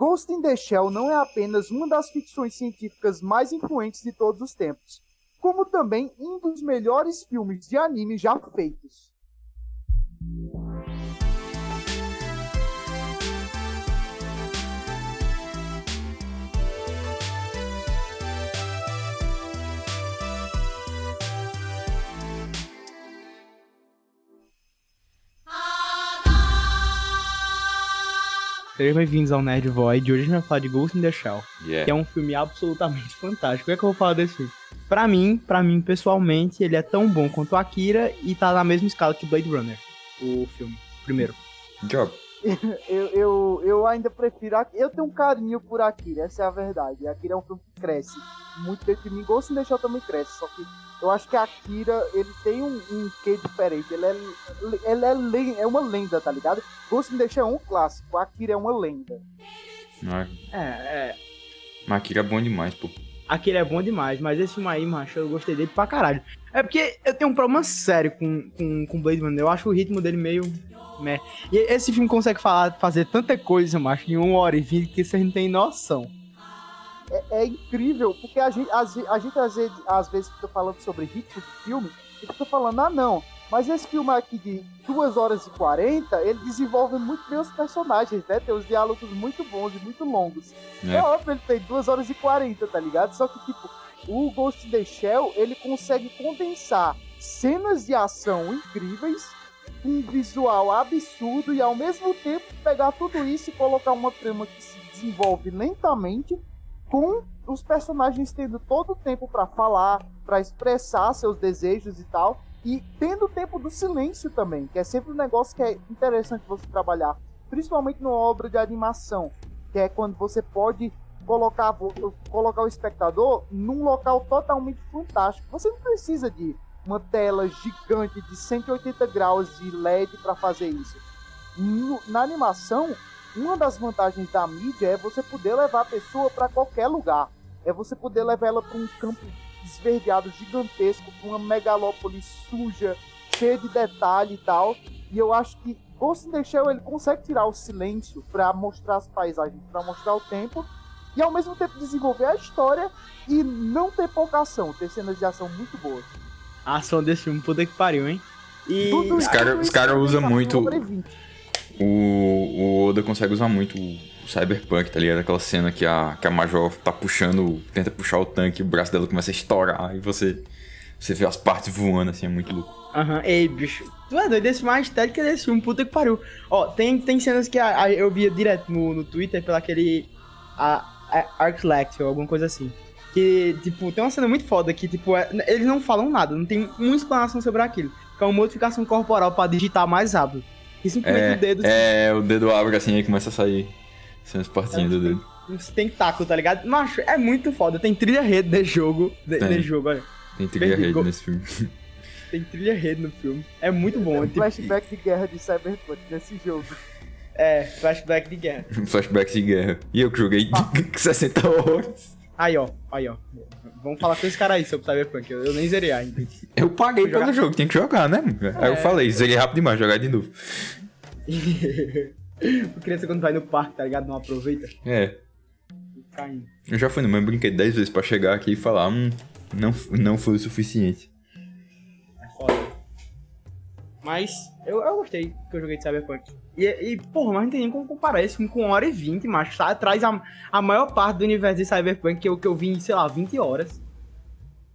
Ghost in the Shell não é apenas uma das ficções científicas mais influentes de todos os tempos, como também um dos melhores filmes de anime já feitos. Sejam bem-vindos ao Nerd Void. Hoje a gente vai falar de Ghost in the Shell, Yeah. que é um filme absolutamente fantástico. O que é que eu vou falar desse filme? Pra mim, pra mim pessoalmente, ele é tão bom quanto Akira e tá na mesma escala que Blade Runner, o filme, primeiro. Job. Eu, eu, eu ainda prefiro. Eu tenho um carinho por Akira, essa é a verdade. Akira é um filme que cresce muito dentro de mim. Ghost in the Shell também cresce, só que eu acho que Akira ele tem um, um quê diferente. Ele é, ele é, len- é uma lenda, tá ligado? Ghost in the Shell é um clássico, Akira é uma lenda. Mas É, é. Akira é bom demais, pô. Akira é bom demais, mas esse filme aí, macho, eu gostei dele pra caralho. É porque eu tenho um problema sério com, com, com Blade Runner. Eu acho o ritmo dele meio. Meh. E esse filme consegue falar, fazer tanta coisa, macho, em uma hora e vinte que vocês não têm noção. É, é incrível, porque a gente, às ve- a gente às, vezes, às vezes fica falando sobre ritmo de filme e fica falando, ah não, mas esse filme aqui de 2 horas e 40, ele desenvolve muito bem os personagens, né? Tem os diálogos muito bons e muito longos. É, É. óbvio, ele tem 2 horas e 40, tá ligado? Só que, tipo, o Ghost in the Shell, ele consegue condensar cenas de ação incríveis, um visual absurdo e ao mesmo tempo pegar tudo isso e colocar uma trama que se desenvolve lentamente com os personagens tendo todo o tempo pra falar, pra expressar seus desejos e tal, e tendo o tempo do silêncio também, que é sempre um negócio que é interessante você trabalhar, principalmente numa obra de animação, que é quando você pode colocar, colocar o espectador num local totalmente fantástico. Você não precisa de uma tela gigante de 180 graus de LED para fazer isso. No- na animação, uma das vantagens da mídia é você poder levar a pessoa para qualquer lugar. É você poder levar ela para um campo esverdeado gigantesco, para uma megalópole suja, cheia de detalhe e tal. E eu acho que Ghost in the Shell ele consegue tirar o silêncio para mostrar as paisagens, para mostrar o tempo e ao mesmo tempo desenvolver a história e não ter pouca ação, ter cenas de ação muito boas. A ação desse filme, puta que pariu, hein? E. Os isso- cara- tudo os cara também usa tá muito-. O, o Oda consegue usar muito o Cyberpunk, tá ligado? Aquela cena que a, que a Major tá puxando, tenta puxar o tanque, o braço dela começa a estourar e você, você vê as partes voando, assim, é muito louco. Aham, ei, bicho. Tu é doido, esse mais estética desse filme, puta que pariu. Ó, tem, tem cenas que a- a- eu via direto no, no Twitter pela aquele. A, a Arclect ou alguma coisa assim. Que, tipo, tem uma cena muito foda que, tipo, é- eles não falam nada, não tem uma explanação sobre aquilo. Que é uma modificação corporal pra digitar mais rápido. E simplesmente o dedo. É, o dedo abre assim e começa a sair. São as partinhas É, do dedo. Uns tentáculos, tá ligado? Macho, é muito foda. Tem trilha rede de jogo. De, Tem. de jogo, olha. Tem trilha Perdi, rede go- nesse filme. Tem trilha rede no filme. É muito bom. É, tipo, Flashback de guerra de Cyberpunk nesse jogo. é flashback de guerra. Flashbacks de guerra. E eu que joguei 60 horas. Aí, ó, aí, ó. Vamos falar com esse cara aí sobre Cyberpunk. Eu, eu nem zerei ainda. Eu paguei jogar. pelo jogo, tem que jogar, né? Aí eu É. falei, zerei rápido demais, jogar de novo. Criança quando vai no parque, tá ligado? Não aproveita. É, Fica indo. eu já fui no mesmo brinquedo 10 vezes pra chegar aqui e falar, hum, não, não foi o suficiente. É foda. Mas eu, eu gostei que eu joguei de Cyberpunk. E, e porra, mas não tem nem como comparar esse filme com 1 hora e 20, macho. Tá? Traz a, a maior parte do universo de Cyberpunk que eu, que eu vi em, sei lá, 20 horas.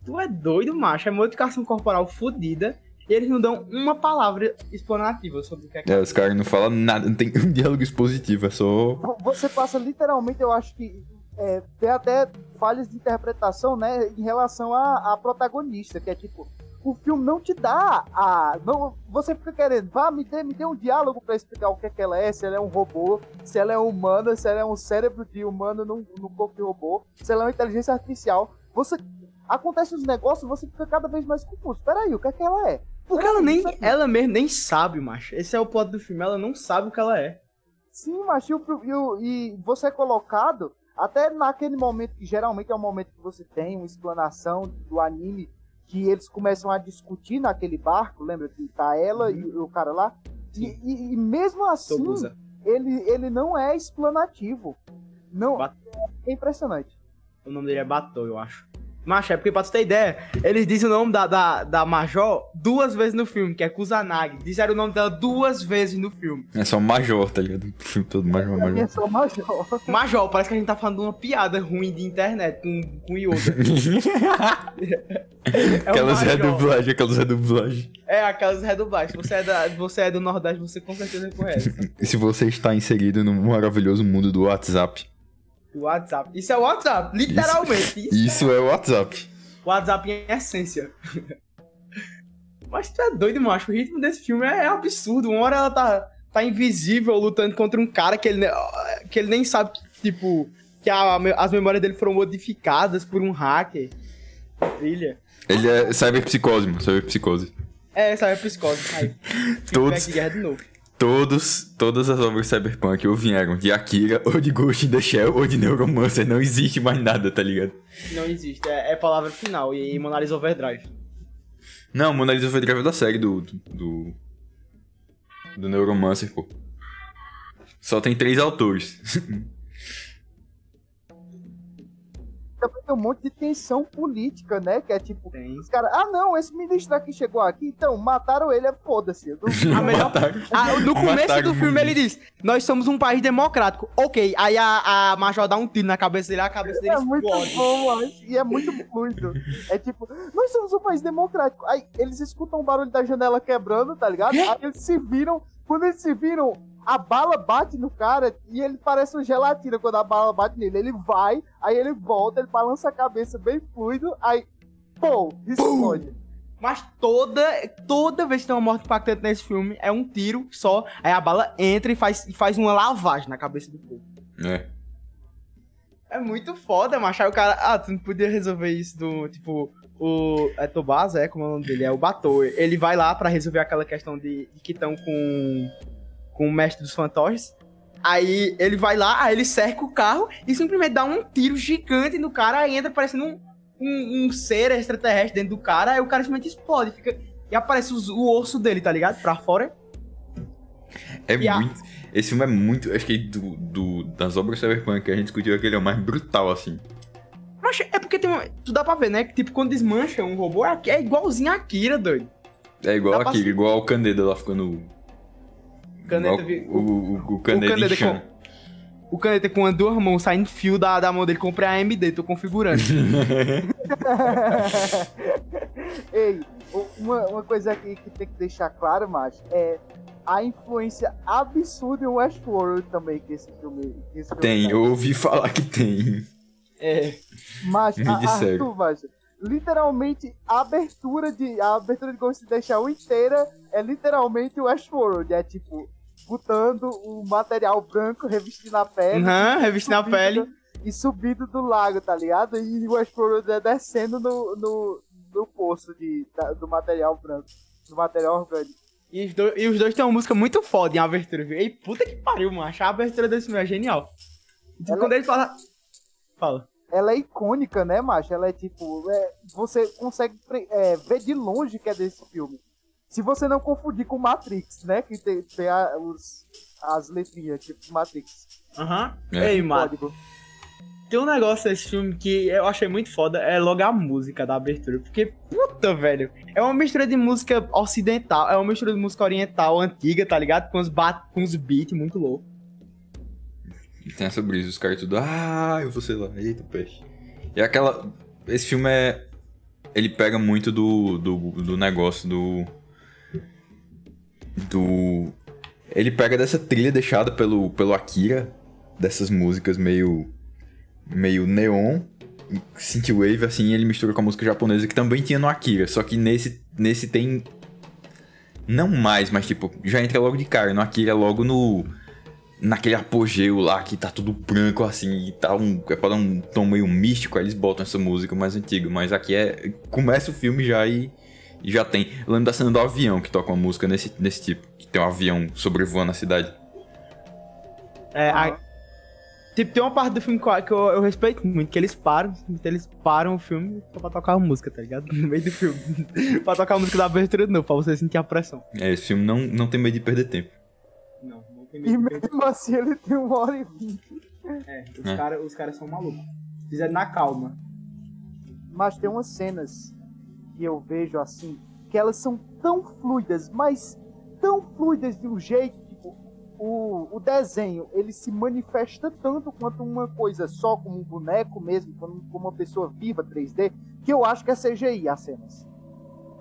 Tu é doido, macho. É modificação corporal fodida. E eles não dão uma palavra explanativa sobre o que é que É, os caras não falam nada, não tem um diálogo expositivo, é só. Vo- Você passa literalmente, eu acho que é, tem até falhas de interpretação, né, em relação à protagonista, que é tipo, o filme não te dá a. Não, você fica querendo, vá, me dê, me dê um diálogo pra explicar o que é que ela é, se ela é um robô, se ela é humana, se ela é um cérebro de humano no, no corpo de robô, se ela é uma inteligência artificial. Você. Acontece os negócios, você fica cada vez mais confuso. Peraí, o que é que ela é? Porque ela nem, ela mesmo nem sabe, macho. Esse é o plot do filme, ela não sabe o que ela é. Sim, mas e, e, o- e você é colocado, até naquele momento que geralmente é o momento que você tem uma explanação do anime, que eles começam a discutir naquele barco, lembra que tá ela e o cara lá? E, e- e mesmo assim, Tobusa. ele, ele não é explanativo. Não, Bat- é impressionante. O nome dele é Batou, eu acho. Macho, é porque pra tu ter ideia, eles dizem o nome da, da, da Major duas vezes no filme, que é Kusanagi. Disseram o nome dela duas vezes no filme. É só Major, tá ligado? O filme todo Major, mim é Major. só major. Major, parece que a gente tá falando de uma piada ruim de internet com, com Yoda. É o aquelas Major. redublagens, aquelas redublagens. É, aquelas redublagens. Se você é, da, você é do Nordeste, você com certeza conhece. E se você está inserido no maravilhoso mundo do WhatsApp? WhatsApp. Isso é WhatsApp, literalmente. Isso. Isso é WhatsApp. WhatsApp em essência. Mas tu é doido, macho. O ritmo desse filme é absurdo. Uma hora ela tá, tá invisível lutando contra um cara que ele, que ele nem sabe que, tipo, que a- as memórias dele foram modificadas por um hacker. Trilha. Ele é cyberpsicose, mano. Cyberpsicose. É, essa é a psicose. Aí, Todos- de guerra de novo. Todos, todas as obras cyberpunk ou vieram de Akira, ou de Ghost in the Shell, ou de Neuromancer. Não existe mais nada, tá ligado? Não existe. É, é palavra final. E Mona Lisa Overdrive. Não, Mona Lisa foi drive da série do, do, do... Do Neuromancer, pô. Só tem três autores. Também tem um monte de tensão política, né? Que é tipo, Tem. os caras, ah não, esse ministro aqui chegou aqui, então mataram ele, é foda-se. Não- A melhor-. Ah, no começo Mataram do filme ele diz: Nós somos um país democrático. Ok, aí a, a Major dá um tiro na cabeça dele, a cabeça dele É muito explode. bom, e é muito fluido. É tipo, nós somos um país democrático. Aí eles escutam o barulho da janela quebrando, tá ligado? Aí eles se viram, quando eles se viram, a bala bate no cara e ele parece um gelatina quando a bala bate nele. Ele vai, aí ele volta, ele balança a cabeça bem fluido, aí, pô, explode. Mas toda, toda vez que tem uma morte impactante nesse filme, é um tiro só. Aí a bala entra e faz, e faz uma lavagem na cabeça do povo. É. É muito foda, macho. Aí o cara, ah, tu não podia resolver isso do, tipo, o... É Tobasa, é? Como é o nome dele? É o Batou. Ele vai lá pra resolver aquela questão de, de que estão com, com o mestre dos fantoches. Aí ele vai lá, aí ele cerca o carro e simplesmente dá um tiro gigante no cara, aí entra parecendo um, um, um ser extraterrestre dentro do cara, aí o cara simplesmente explode, fica... E aparece os- o osso dele, tá ligado? Pra fora. É E a- muito. Esse filme é muito. Acho que do, do- das obras cyberpunk que a gente discutiu aquele é o mais brutal, assim. Mas é porque tem uma... Tu dá pra ver, né? Que tipo, quando desmancha um robô, é é igualzinho a Akira, doido. É igual Dá pra aquele, ser- igual o Caneda lá ficando. Caneta vi- o, o, o Caneda, Caneda inchando. O caneta com as duas mãos saindo fio da, da mão dele, comprei a AMD, tô configurando. Ei, o- uma, uma coisa aqui que tem que deixar claro, macho, é a influência absurda em Westworld também que esse filme, que esse filme Tem, tem. eu ouvi falar que tem. é. Macho, Me disseram. Arthur, literalmente a abertura de a abertura de Ghost in the Shell inteira é literalmente Westworld, é tipo botando o material branco revestindo a pele Aham, revestindo a pele. e subindo do lago, tá ligado? E o é descendo no, no, no poço de, da- do material branco, do material orgânico. E os, dois, e os dois têm uma música muito foda em abertura, viu? Ei, puta que pariu, macho. A abertura desse filme é genial. Tipo, Ela- quando ele fala. Fala. Ela é icônica, né, macho? Ela é tipo. é, você consegue é, ver de longe que é desse filme. Se você não confundir com Matrix, né? Que tem, tem a- os, as letrinhas, tipo Matrix. Aham. É. Ei. Tem um negócio desse filme que eu achei muito foda, é logo a música da abertura. Porque, puta, velho, é uma mistura de música ocidental, é uma mistura de música oriental antiga, tá ligado? Com os, bat, com os beats muito loucos. Tem essa brisa, os caras tudo. Ah, eu vou sei lá. Eita, peixe. E aquela. Esse filme é. Ele pega muito do, do, do negócio do. Do. Ele pega dessa trilha deixada pelo, pelo Akira, dessas músicas meio. meio neon, synthwave, assim, ele mistura com a música japonesa que também tinha no Akira, só que nesse, nesse tem. Não mais, mas tipo, já entra logo de cara. No Akira é logo no naquele apogeu lá que tá tudo branco assim e tá um, é pra dar um tom meio místico, aí eles botam essa música mais antiga, mas aqui é começa o filme já e, e já tem. Eu lembro da cena do avião que toca uma música nesse, nesse tipo, que tem um avião sobrevoando a cidade. É, a- tipo, tem uma parte do filme que eu, eu- respeito muito, que eles param, eles param o filme só pra tocar a música, tá ligado? No meio do filme. pra tocar a música da abertura de novo, pra você sentir a pressão. É, esse filme não, não tem medo de perder tempo. Não, não Tem E medo de- mesmo assim ele tem uma hora e vinte. É, os É. caras os caras são malucos. Fizeram na calma. Mas tem umas cenas que eu vejo assim, que elas são tão fluidas, mas tão fluidas de um jeito, tipo, o, o desenho, ele se manifesta tanto quanto uma coisa só, como um boneco mesmo, como, como uma pessoa viva 3D, que eu acho que é CGI as cenas.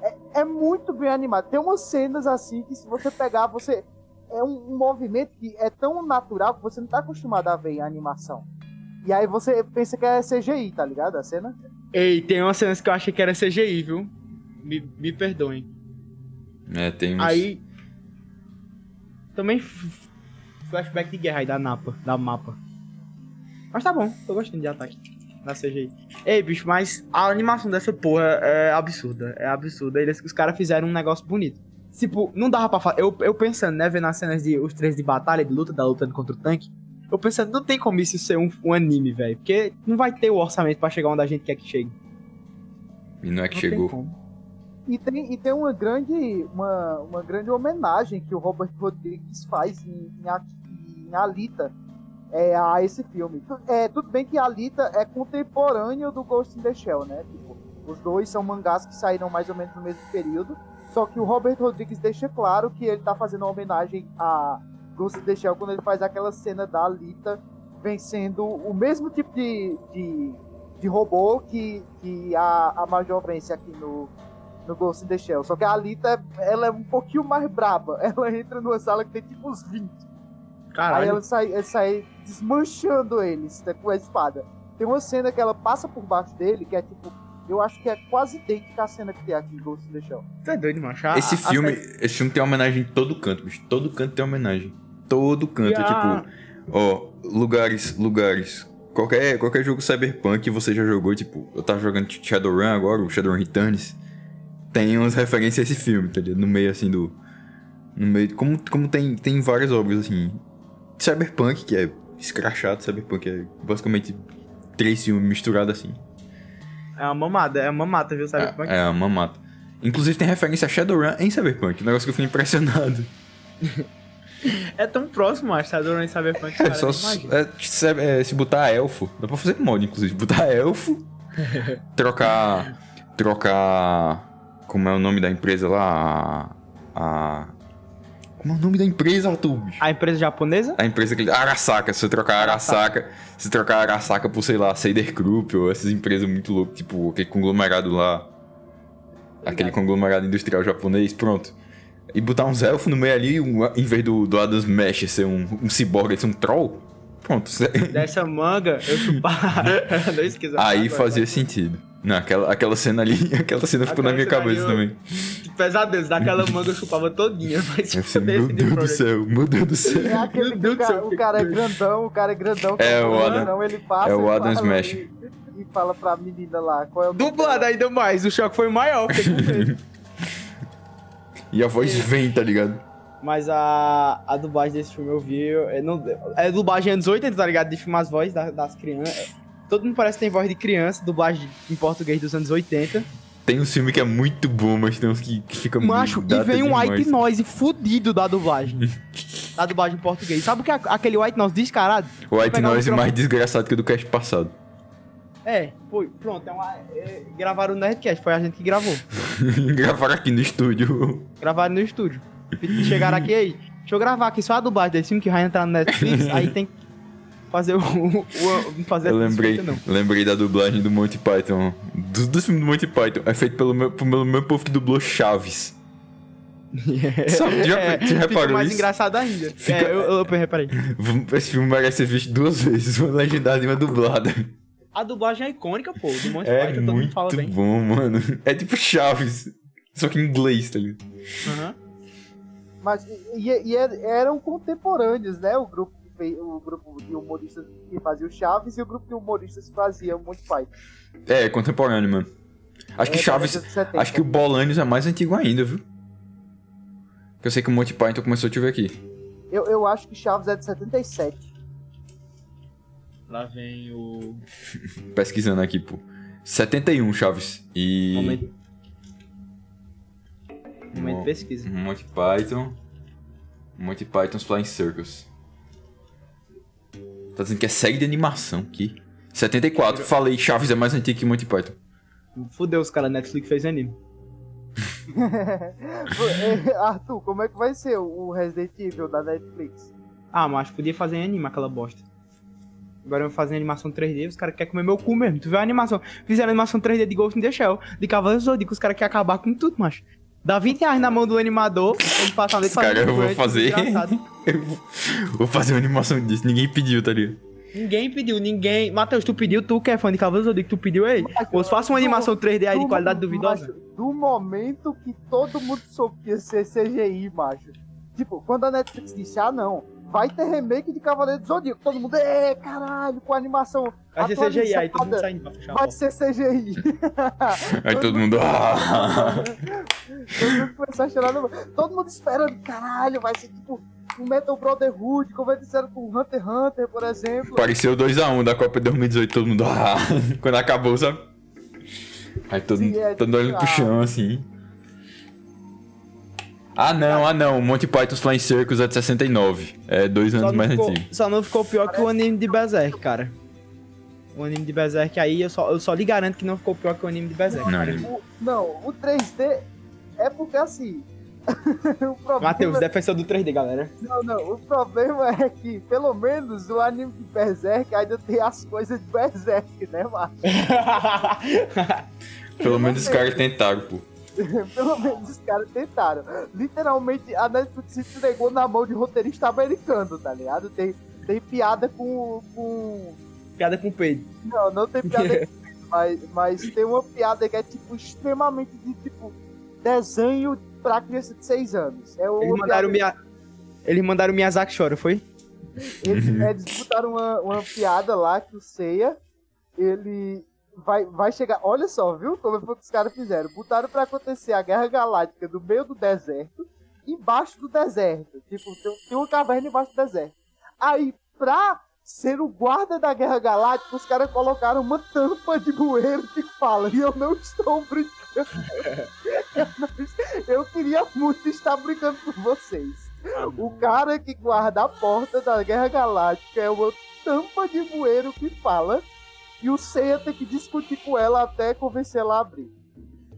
É, é muito bem animado. Tem umas cenas assim que se você pegar, você. É um, um movimento que é tão natural que você não tá acostumado a ver em animação. E aí você pensa que é CGI, tá ligado? A cena? Ei, tem umas cenas que eu achei que era CGI, viu? Me, me perdoem. É, tem uns... Aí. Também flashback de guerra aí da Napa, da mapa. Mas tá bom, tô gostando de ataque. Da CGI. Ei, bicho, mas a animação dessa porra é absurda. É absurda. Eles, os caras fizeram um negócio bonito. Tipo, não dava pra fazer. Eu, eu pensando, né, vendo as cenas de os três de batalha, de luta, da lutando contra o tanque. Eu pensando, não tem como isso ser um, um anime, velho. Porque não vai ter o orçamento pra chegar onde a gente quer que chegue. E não é que Não chegou. E tem, e tem uma grande uma, uma grande homenagem que o Robert Rodrigues faz em, em, em Alita é, a esse filme. É, tudo bem que Alita é contemporâneo do Ghost in the Shell, né? Tipo, os dois são mangás que saíram mais ou menos no mesmo período. Só que o Robert Rodrigues deixa claro que ele tá fazendo uma homenagem a Ghost in the Shell quando ele faz aquela cena da Alita vencendo o mesmo tipo de, de, de robô que, que a, a Major vence aqui no, no Ghost in the Shell. Só que a Alita, ela é um pouquinho mais braba. Ela entra numa sala que tem tipo uns 20. Aí Caralho. ela sai, ela sai desmanchando eles né, com a espada. Tem uma cena que ela passa por baixo dele, que é tipo, eu acho que é quase idêntica à cena que tem aqui em Ghost in the Shell. É doido, macho. A- Esse a- a filme, série- esse filme tem homenagem em todo canto, bicho. Todo canto tem homenagem. Todo canto, a- tipo, ó, lugares, lugares. Qualquer, qualquer jogo cyberpunk que você já jogou, tipo, eu tava jogando Shadowrun agora, o Shadowrun Returns, tem umas referências a esse filme, tá ligado? No meio, assim, do... No meio... Como, como tem, tem várias obras, assim, cyberpunk, que é escrachado, cyberpunk é basicamente três filmes misturados, assim. É uma mamada, é uma mata, viu, sabe? É, é uma mata. Inclusive tem referência a Shadowrun em Cyberpunk, um negócio que eu fui impressionado. É tão próximo, acho, Shadowrun e Cyberpunk. É cara, só é, se, é, se botar elfo, dá pra fazer mod, inclusive. Botar elfo, trocar. Trocar. Como é o nome da empresa lá? A. como é o nome da empresa, Arthur? A empresa japonesa? A empresa que. Arasaka, se trocar Arasaka. Se trocar Arasaka por, sei lá, Seider Group ou essas empresas muito loucas, tipo aquele conglomerado lá. Aquele conglomerado industrial japonês, pronto. E botar uns elfos no meio ali, um, em vez do, do Adams Mesh ser um, um ciborgue, ser um troll. Pronto. Dessa manga, eu não esqueci. Aí agora, fazia sentido. Não, aquela, aquela cena ali, aquela cena ficou na minha Aquela cabeça ali, também. Pesadelos, daquela manga eu chupava todinha. Mas foda-se meu de Deus do céu, meu Deus do céu. É aquele que Deus o do cara, céu, o cara é grandão, o cara é grandão. É, o Adam- grandão, ele passa é o Adam Smash. E, e fala pra menina lá qual é o Dublado ainda mais, o choque foi maior. medo. E a voz vem, tá ligado? Mas a, a dublagem desse filme eu vi. eu- é, não, é dublagem anos 80, tá ligado? De filmar as vozes da- das crianças. É, Todo mundo parece que tem voz de criança, dublagem em português dos anos 80. Tem uns filmes que é muito bom, mas tem uns que, que fica Macho, muito e data vem um demais. white noise fudido da dublagem. da dublagem em português. Sabe o que é aquele white noise descarado? O White Noise é microfone- mais desgraçado que o do cast passado. É, foi, pronto, é uma, é, gravaram no Nerdcast, foi a gente que gravou. Gravaram aqui no estúdio. Gravaram no estúdio. Chegaram aqui aí, deixa eu gravar aqui só a dublagem desse filme que vai entrar no Netflix, aí tem que fazer o... o, o fazer Eu lembrei, lembrei da dublagem do Monty Python. Dos, dos filmes do Monty Python. É feito pelo meu, pelo meu povo que dublou Chaves. Sabe, já- já fica reparou mais isso? engraçado ainda. Fica- É, eu, eu, eu reparei. Esse filme merece ser visto duas vezes. Uma legendada e uma dublada. A dublagem é icônica, pô, do Monty É Python, todo mundo muito fala bem. bom, mano. É tipo Chaves. Só que em inglês, tá ligado? Aham. Mas e, e er- eram contemporâneos, né? O grupo, que fez, o grupo de humoristas que fazia o Chaves e o grupo de humoristas que fazia o Monty Python. É, contemporâneo, mano. Acho que É, Chaves. de 70. Acho que o Bolanios é mais antigo ainda, viu? Que eu sei que o Monty Python começou, deixa eu ver aqui. eu, eu acho que Chaves é de 77. Lá vem o... Pesquisando aqui, pô. 71, Chaves. E. Momento... Momento Mo- pesquisa. Monty Python. Monty Python's Flying Circus. Tá dizendo que é série de animação aqui. 74. Falei, Chaves é mais antigo que Monty Python. Fudeu os caras, Netflix fez anime. Arthur, como é que vai ser o Resident Evil da Netflix? Ah, mas podia fazer em anime aquela bosta. Agora eu vou fazer animação 3D, os caras querem comer meu cu mesmo. Tu viu a animação? Fizeram animação 3D de Ghost in the Shell, de Cavaleiros do Zodíaco, os caras querem acabar com tudo, macho. Dá 20 reais na mão do animador, ele passa dele Cara, eu vou é fazer. eu vou, vou fazer uma animação disso. Ninguém pediu, tá ligado? Ninguém pediu, ninguém. Matheus, tu pediu, tu que é fã de Cavaleiros Zodíaco, tu pediu aí. Ou faça uma animação 3D aí de qualidade duvidosa. Macho, do momento que todo mundo soube que ia ser CGI, macho. Tipo, quando a Netflix disse, ah não, vai ter remake de Cavaleiro do Zodíaco. Todo mundo, é, caralho, com animação. Vai ser CGI aí, todo mundo saindo pra fechar a Vai ser CGI. Aí todo mundo. "Ah." todo mundo começou a chorar. no- Todo mundo esperando, caralho, vai ser tipo um Metal Brotherhood, como eles fizeram com Hunter x Hunter, por exemplo. Pareceu 2x1 da Copa de 2018, todo mundo. "Ah." Quando acabou, sabe? Aí todo, Sim, é, todo mundo olhando pro ah. chão assim. Ah não, ah não, Monty Python's Flying Circus é de 69. É dois anos mais ficou, antigo. só não ficou pior que o anime de Berserk, cara. O anime de Berserk aí, eu só, eu só lhe garanto que não ficou pior que o anime de Berserk. Não, O- não, o 3D é porque assim. o problema Matheus, defensor do 3D, galera. Não, não. O problema é que, pelo menos, o anime de Berserk ainda tem as coisas de Berserk, né, Marcos? Pelo menos os caras tentaram, pô. Pelo menos os caras tentaram. Literalmente, a Netflix se entregou na mão de roteirista americano, tá ligado? Tem, tem piada com, com. Piada com peido. Não, não tem piada com mas, mas tem uma piada que é, tipo, extremamente de, tipo, desenho pra criança de 6 anos. É Eles mandaram, Mia... Eles mandaram o Miyazaki chora, foi? Eles, eles botaram uma, uma piada lá que o Seiya, ele vai, vai chegar. Olha só, viu? Como foi que os caras fizeram? Botaram pra acontecer a Guerra Galáctica no meio do deserto, embaixo do deserto. Tipo, tem, tem uma caverna embaixo do deserto. Aí, pra ser o guarda da Guerra Galáctica, os caras colocaram uma tampa de bueiro que fala. E eu não estou brincando. eu, não- eu queria muito estar brincando com vocês. O cara que guarda a porta da Guerra Galáctica é uma tampa de bueiro que fala. E o Seiya tem que discutir com ela até convencer ela a abrir.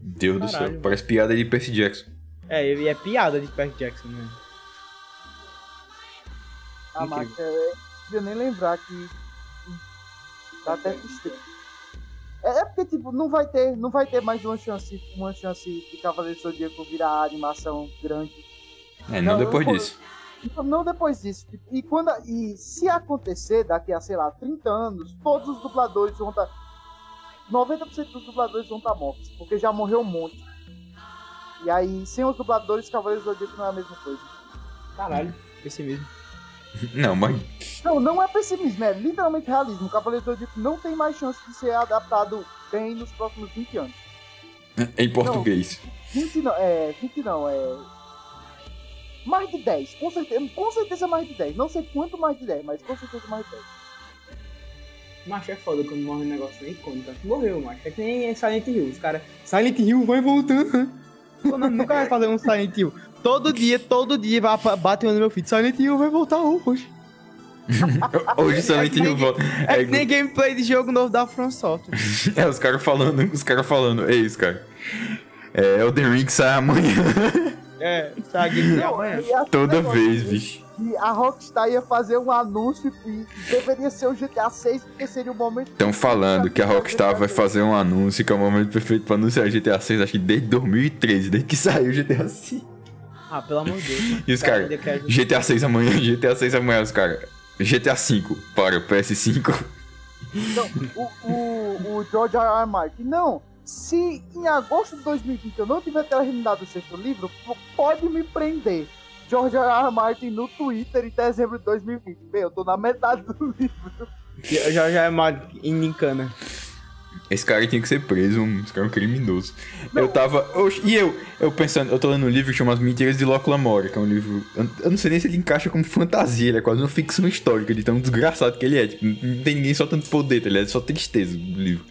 Deus do Caralho. céu, parece piada de Percy Jackson. É, e é piada de Percy Jackson, né? A marca é. Não queria nem lembrar que. Dá até tristeza. É, é porque, tipo, não vai ter, não vai ter mais uma chance, uma chance de Cavaleiro do Zodíaco virar animação grande. É, não, Não, depois eu- disso. Então, Não depois disso. E, quando, e se acontecer daqui a, sei lá, 30 anos, todos os dubladores vão estar. 90% dos dubladores vão estar mortos, porque já morreu um monte. E aí, sem os dubladores, Cavaleiros do Zodíaco não é a mesma coisa. Caralho, esse mesmo. Não, mas. Não, não é pessimismo, é literalmente realismo. Cavaleiros do Zodíaco não tem mais chance de ser adaptado bem nos próximos 20 anos. Em português. 20 não, é. 20 não, é. Mais de 10, com certeza. Com certeza mais de 10. Não sei quanto mais de 10, mas com certeza mais de 10. Macho é foda quando morre um negócio nem icônico. Morreu, macho. É que nem Silent Hill. Os caras. Silent Hill vai voltando. Nunca vai fazer um Silent Hill. Todo dia, todo dia vai bater no meu filho. Silent Hill vai voltar hoje. Hoje Silent É Hill volta. É É, que nem gameplay de jogo novo da From Software. é, os caras falando, os caras falando. É isso, cara. É, Elden Ring sai amanhã. É, tá gameplay amanhã. E assim, Toda vez, bicho. que a Rockstar ia fazer um anúncio e deveria ser o GTA 6, porque seria o momento. Estão falando que a Rockstar vai fazer um anúncio que é o momento perfeito pra anunciar GTA 6, acho que desde 2013, desde que saiu o GTA 6. Ah, pelo amor de Deus. mano. E os Cara, caras, quer- GTA 6 amanhã, GTA 6 amanhã, os caras. GTA 5 para o PS5. Não, o, o, o George R. R. Martin. Não, se em agosto de 2020 eu não tiver terminado o sexto livro, pode me prender. George R. R. Martin no Twitter em dezembro de 2020. Bem, eu tô na metade do livro. Já, já é mal em Nincana. Esse cara tinha que ser preso, um- esse cara é um criminoso. Eu tava. Oxe, e eu? Eu pensando, eu tô lendo um livro que chama As Mentiras de Locke Lamora, que é um livro. Eu, eu não sei nem se ele encaixa como fantasia, ele é quase uma ficção histórica, de tão desgraçado que ele é. Tipo, não tem ninguém só tanto poder, tá ligado? É só tristeza o livro.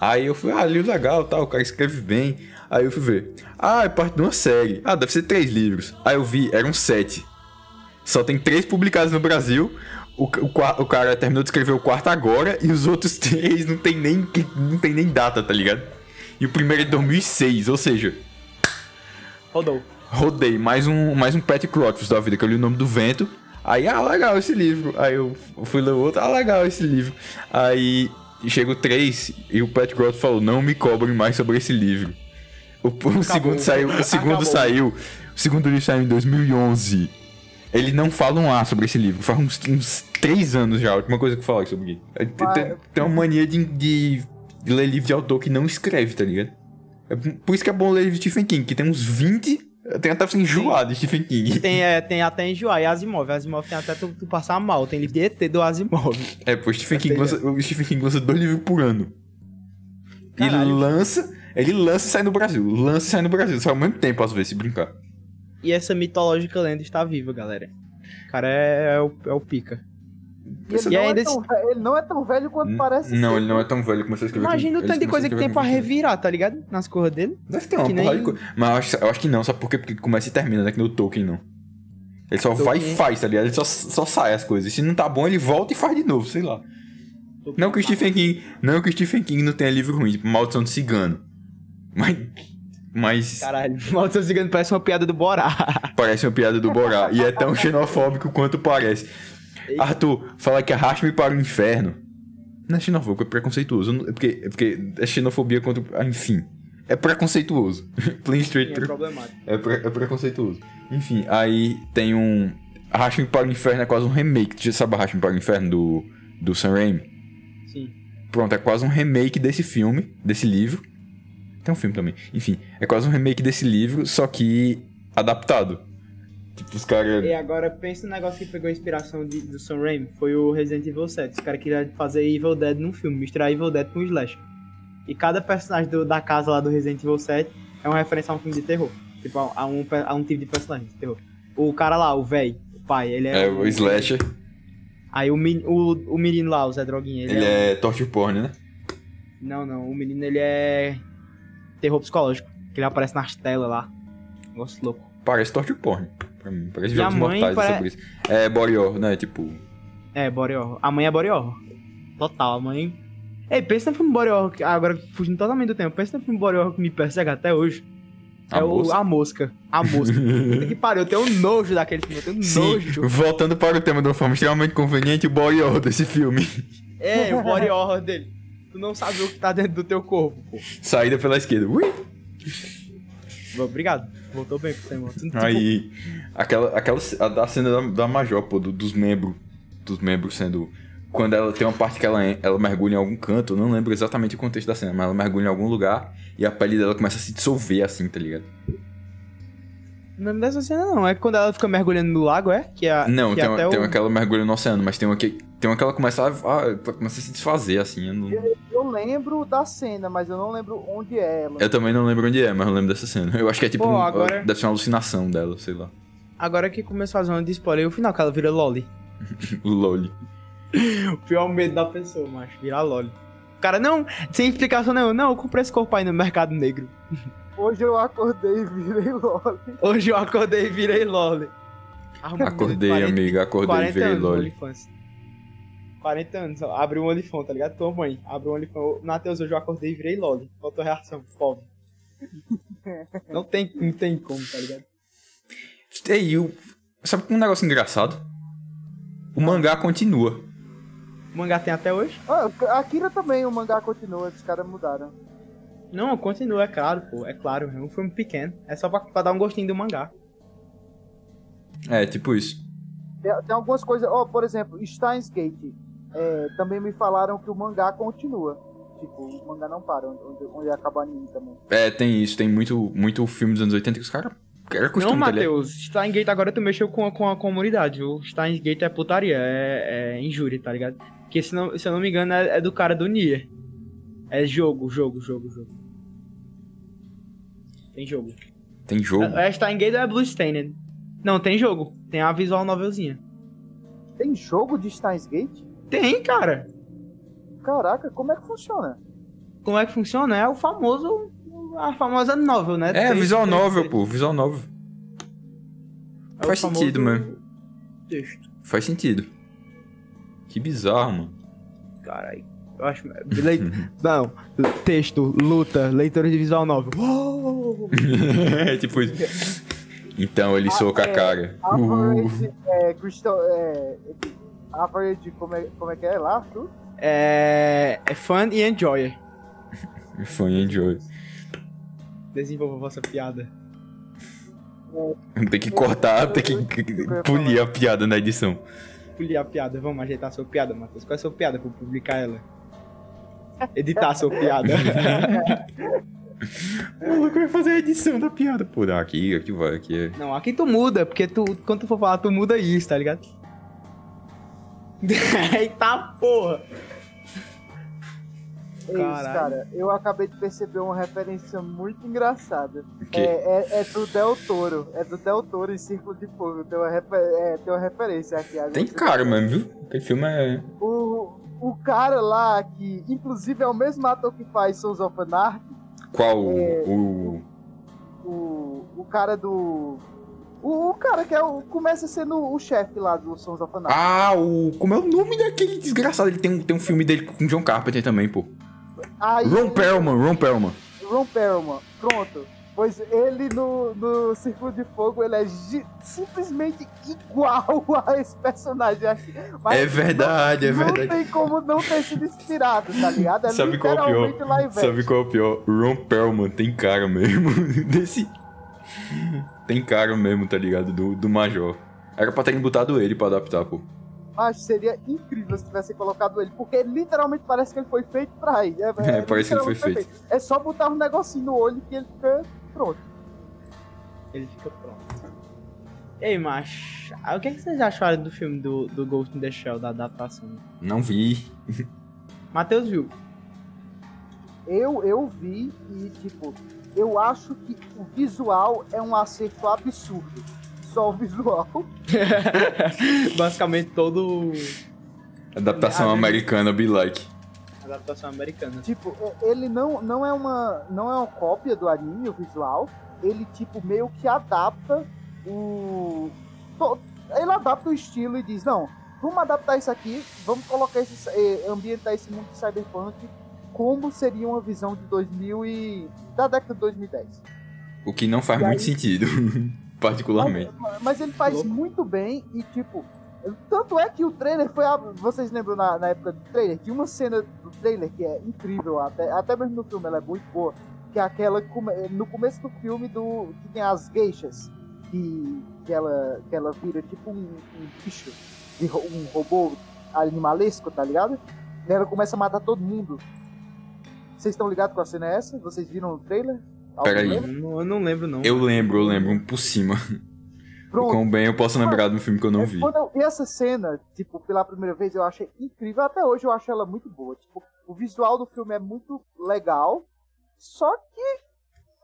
Aí eu fui, ah, livro legal tal, o cara escreve bem. Aí eu fui ver. Ah, é parte de uma série. Ah, deve ser três livros. Aí eu vi, eram sete. Só tem três publicados no Brasil. O, o, o cara terminou de escrever o quarto agora e os outros três não tem nem, não tem nem data, tá ligado? E o primeiro é de 2006, ou seja, Rodou. rodei mais um, mais um Pat Crockfus da vida, que eu li o nome do vento. Aí, ah, legal esse livro. Aí eu fui ler o outro, ah, legal esse livro. Aí chega o 3 e o Pat Crockfus falou: não me cobrem mais sobre esse livro. O, o segundo saiu, o segundo Acabou. saiu, o segundo livro saiu em 2011. Ele não fala um A sobre esse livro. Faz uns, uns 3 anos já, a última coisa que falei sobre ele. Tem, tem- uma mania de, de, de ler livro de autor que não escreve, tá ligado? É por isso que é bom ler livro de Stephen King, que tem uns 20. Tem até você enjoado de Stephen King. Tem, é, tem até enjoar. E Asimov. Asimov tem até tu, tu passar mal. Tem livro de ET do Asimov. É, pô, o Stephen King lança, o Stephen King lança dois livros por ano. E Caralho. lança. Ele lança e sai no Brasil. Lança e sai no Brasil. Sai ao mesmo tempo, às vezes, se brincar. E essa mitológica lenda está viva, galera. O cara é, é o, é o pica. E ele, E não ainda é tão, ve- ele não é tão velho quanto parece Não, ser. ele não é tão velho, ele começou a escrever. Imagina o tanto de coisa que tem pra com 20 revirar, tá ligado? Nas coisas dele. Deve ter uma Que porrada nem- de coisa. Mas eu acho, eu acho que não, sabe por quê? Porque começa e termina, né? Que no Tolkien não. Ele só vai e Tolkien- faz, tá ligado? Ele só, só sai as coisas. Se não tá bom, ele volta e faz de novo, sei lá. Não que o Stephen King. Não que o Stephen King não tenha livro ruim, tipo Maldição do Cigano. Mas. Mas. Caralho, Maldição Cigano parece uma piada do Borá. Parece uma piada do Borá. e é tão xenofóbico quanto parece. Arthur, fala que arraste-me para o inferno. Não é xenofóbico, é preconceituoso. É porque, é porque é xenofobia contra. ah, Enfim. É preconceituoso. Plain straight É problemático. é, pre- é preconceituoso. Enfim, aí tem um. Arraste-me para o inferno é quase um remake. Tu já sabe Arraste-me para o inferno do, do Sam Raimi? Sim. Pronto, é quase um remake desse filme, desse livro. Tem um filme também. Enfim, é quase um remake desse livro, só que adaptado. Tipo, os caras. E agora, pensa no negócio que pegou a inspiração de- do Sam Raimi. Foi o Resident Evil 7. Os caras queriam fazer Evil Dead num filme. Misturar Evil Dead com Slash. E cada personagem do- da casa lá do Resident Evil 7 é uma referência a um filme de terror. Tipo, a, a um, a um tipo de personagem de terror. O cara lá, o velho, o pai, ele é... É, o Slasher. Aí o, men- o, o menino lá, o Zé Droguinha, ele, Ele é... é torture porn, né? Não, não. O menino, ele é... Terror psicológico. Que ele aparece nas telas lá. Negócio louco. Parece torture porn. Pra mim. Parece E jogos mortais pare- sobre isso. É body horror, né? Tipo. É, body horror. A mãe é body horror. Total, a mãe... Ei, pensa no filme que- agora fugindo totalmente do tempo, pensa no filme body horror que me persegue até hoje. A é Mosca? o A Mosca. A Mosca. Puta que pariu, eu tenho um nojo daquele filme, eu tenho um Sim, nojo. voltando para o tema de uma forma extremamente conveniente, o body horror desse filme. É, o body horror dele. Tu não sabe o que tá dentro do teu corpo, pô. Saída pela esquerda. Ui! Obrigado. Voltou bem pro tema. Aí, aquela, aquela a da cena da, da Major, pô, do- dos membros. Dos membros sendo. Quando ela tem uma parte que ela, ela mergulha em algum canto, eu não lembro exatamente o contexto da cena, mas ela mergulha em algum lugar e a pele dela começa a se dissolver assim, tá ligado? Não lembro dessa cena, não. É quando ela fica mergulhando no lago, é? Que é Não, que tem, uma, até tem o... uma que ela mergulha no oceano, mas tem uma que, tem uma que ela começa a, a, começa a se desfazer, assim. Eu, não- Eu lembro da cena, mas eu não lembro onde é ela. eu também não lembro onde é, mas eu lembro dessa cena. Eu acho que é tipo. Pô, um- agora- Deve ser uma alucinação dela, sei lá. Agora que começou a zona de spoiler, o final que ela vira Loli. Loli. O pior medo da pessoa, macho, virar Loli. O cara, não, sem explicação nenhuma. Não, eu comprei esse corpo aí no mercado negro. Hoje eu acordei e virei Loli. Hoje eu acordei e virei Loli. Arrumou Acordei, 40 amiga, acordei e 40 virei Loli. OnlyFans. 40 anos, abre um OnlyFans, tá ligado? Tua mãe, abre um. Ô, Matheus, hoje eu acordei e virei Loli. Qual a tua reação, pobre? não, tem, não tem como, tá ligado? E aí, o... sabe um negócio engraçado? O mangá continua. O mangá tem até hoje? Ah, a Akira também, o mangá continua, os caras mudaram. Não, continua, é claro, pô. É claro, é um filme pequeno. É só pra, pra dar um gostinho do mangá. É, tipo isso. Tem, tem algumas coisas, ó, por exemplo, Steins Gate. é, também me falaram que o mangá continua. Tipo, o mangá não para, onde, onde acaba o anime também. É, tem isso, tem muito, muito filme dos anos 80 que os caras. Era costume, não, tá? Matheus, Steins Gate agora tu mexeu com a, com a comunidade, viu? Steins Gate é putaria, é, é injúria, tá ligado? Porque se, não, se eu não me engano é, é do cara do Nier. É jogo, jogo, jogo, jogo. Tem jogo. Tem jogo. É, é Steins Gate ou é Bloodstained? Não, tem jogo. Tem a visual novelzinha. Tem jogo de Steins Gate? Tem, cara. Caraca, como é que funciona? Como é que funciona? É o famoso. A famosa novel, né? É, Tem- visual tem- novel, pô, visual novel. é faz sentido mesmo. texto. Faz sentido. Que bizarro, mano. Caralho. Eu acho. Leit... Não, texto, luta, leitura de visual novel. Uou! é tipo isso. Então ele soca a é, cara. Uh. Average, é, Crystal, é, average, como é, como é que é lá? Tu? É. É fun e enjoy. Fun e enjoy. Desenvolva a vossa piada. Tem que cortar, tem que polir a piada na edição. Polir a piada, vamos ajeitar a sua piada, Matheus. Qual é a sua piada pra eu publicar ela? Editar a sua piada. O maluco vai fazer a edição da piada. Pô, não, aqui, aqui vai, aqui é. Não, aqui tu muda, porque tu, quando tu for falar, tu muda isso, tá ligado? Eita porra! É isso, Caralho. cara. Eu acabei de perceber uma referência muito engraçada. É, é, é do Del Toro. É do Del Toro em Círculo de Fogo. Tem uma, refer- é, tem uma referência aqui. Tem cara mesmo, viu? Aquele filme é. O, o cara lá, que inclusive é o mesmo ator que faz Sons of Anarchy, Qual? É. O. o, o cara do... O, o cara que é o, começa sendo o chefe lá do Sons of Anarchy. Ah, o. Como é o nome daquele desgraçado? Ele tem um, tem um filme dele com John Carpenter também, pô. Aí, Ron Perlman, Ron Perlman. Ron Perlman, pronto. Pois ele no, no Círculo de Fogo, ele é simplesmente igual a esse personagem aqui. Mas É verdade, é não verdade. tem como não ter sido inspirado, tá ligado? É Sabe qual é o pior? live Sabe qual é o pior? Ron Perlman tem cara mesmo desse. Tem cara mesmo, tá ligado? Do, do Major. Era pra terem botado ele pra adaptar, pô. Mas seria incrível se tivessem colocado ele, porque literalmente parece que ele foi feito pra ir. É, parece que ele foi literalmente É só botar um negocinho no olho que ele fica pronto. Ele fica pronto. Ei, macho, ah, o que, é que vocês acharam do filme do, do Ghost in the Shell, da adaptação? Não vi. Matheus viu. Eu, eu vi e, tipo, eu acho que o visual é um acerto absurdo. Só o visual. Basicamente todo Adaptação americana, be like. Adaptação americana. Tipo, é- ele não, não, é uma, não é uma cópia do anime, o visual. Ele, tipo, meio que adapta o. Ele adapta o estilo e diz: não, vamos adaptar isso aqui, vamos colocar esse. eh, ambientar esse mundo de cyberpunk como seria uma visão de 2000 e. da década de 2010. O que não faz E muito aí- sentido, particularmente. Mas, mas ele faz Louco. muito bem e, tipo. Tanto é que o trailer foi. A, vocês lembram na, na época do trailer? Tinha uma cena trailer que é incrível, até, até mesmo no filme ela é muito boa. Que é aquela no começo do filme do que tem as geixas. Que, que, ela, que ela vira tipo um, um bicho, de um robô animalesco, tá ligado? E ela começa a matar todo mundo. Vocês estão ligados com a cena é essa? Vocês viram o trailer? Peraí. lembra? Eu não, eu não lembro, não. Eu lembro, eu lembro, um por cima. O Pronto. quão bem eu posso lembrar de um filme que eu não vi. Quando eu vi essa cena, tipo, pela primeira vez, eu achei incrível. Até hoje eu acho ela muito boa. Tipo, o visual do filme é muito legal. Só que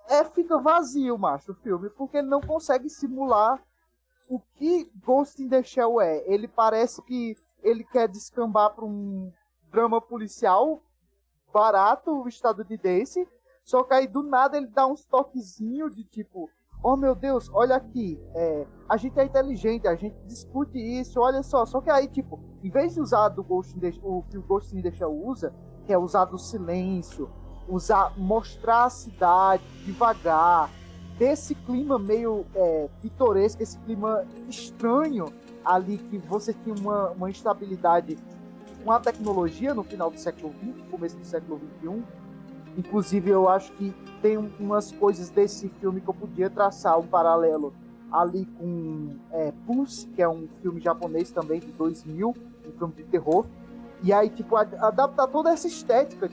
é, fica vazio, macho, o filme, porque ele não consegue simular o que Ghost in the Shell é. Ele parece que ele quer descambar pra um drama policial barato, estadunidense. Só que aí do nada ele dá uns toquezinhos de tipo, oh meu Deus, olha aqui, é, a gente é inteligente, a gente discute isso, olha só. Só que aí, tipo, em vez de usar do Ghost the, o que o Ghost in the Shell usa, que é usar do silêncio, usar, mostrar a cidade devagar, ter esse clima meio é, pitoresco, esse clima estranho ali que você tinha uma, uma instabilidade com a tecnologia no final do século XX, começo do século XXI. Inclusive, eu acho que tem um- umas coisas desse filme que eu podia traçar um paralelo ali com é, Pulse, que é um filme japonês também de 2000, um filme de terror. E aí, tipo, ad- adaptar toda essa estética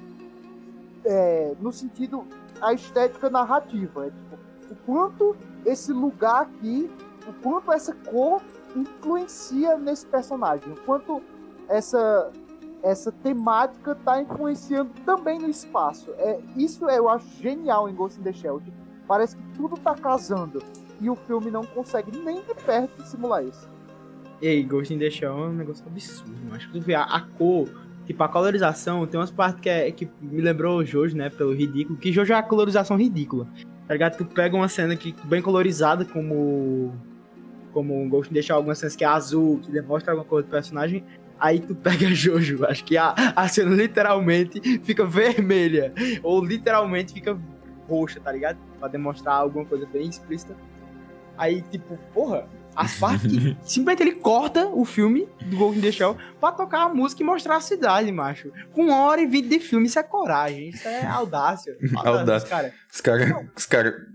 é, no sentido a estética narrativa. É, tipo, o quanto esse lugar aqui, o quanto essa cor influencia nesse personagem, o quanto essa essa temática tá influenciando também no espaço. É, isso eu acho genial em Ghost in the Shell. Parece que tudo tá casando e o filme não consegue nem de perto simular isso. Ei, Ghost in the Shell é um negócio absurdo. Acho que tu vê a, a cor, tipo, a colorização, tem umas partes que, é, que me lembrou o Jojo, né? Pelo ridículo. Que Jojo é a colorização ridícula. Tá ligado? Tu pega uma cena que bem colorizada, como. como Ghost in the Shell, algumas cenas que é azul, que demonstra alguma coisa do personagem, aí tu pega Jojo, acho que a, a cena literalmente fica vermelha, ou literalmente fica roxa, tá ligado? Pra demonstrar alguma coisa bem explícita. Aí, tipo, porra, as partes que simplesmente ele corta o filme do in the Shell pra tocar a música e mostrar a cidade, macho. Com uma hora e vinte de filme, isso é coragem, isso é audácia. Audácia. cara. Os caras. Os cara,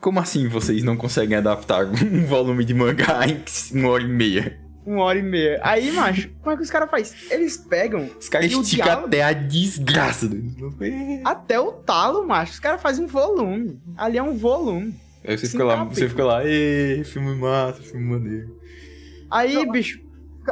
como assim vocês não conseguem adaptar um volume de mangá em uma hora e meia? Uma hora e meia. Aí, macho, como é que os caras fazem? Eles pegam. Os caras esticam diálogo? até a desgraça. Até o talo, macho. Os caras fazem um volume. Ali é um volume. Aí você fica lá, você fica lá, ê, filme massa, filme maneiro. Aí, Não, bicho,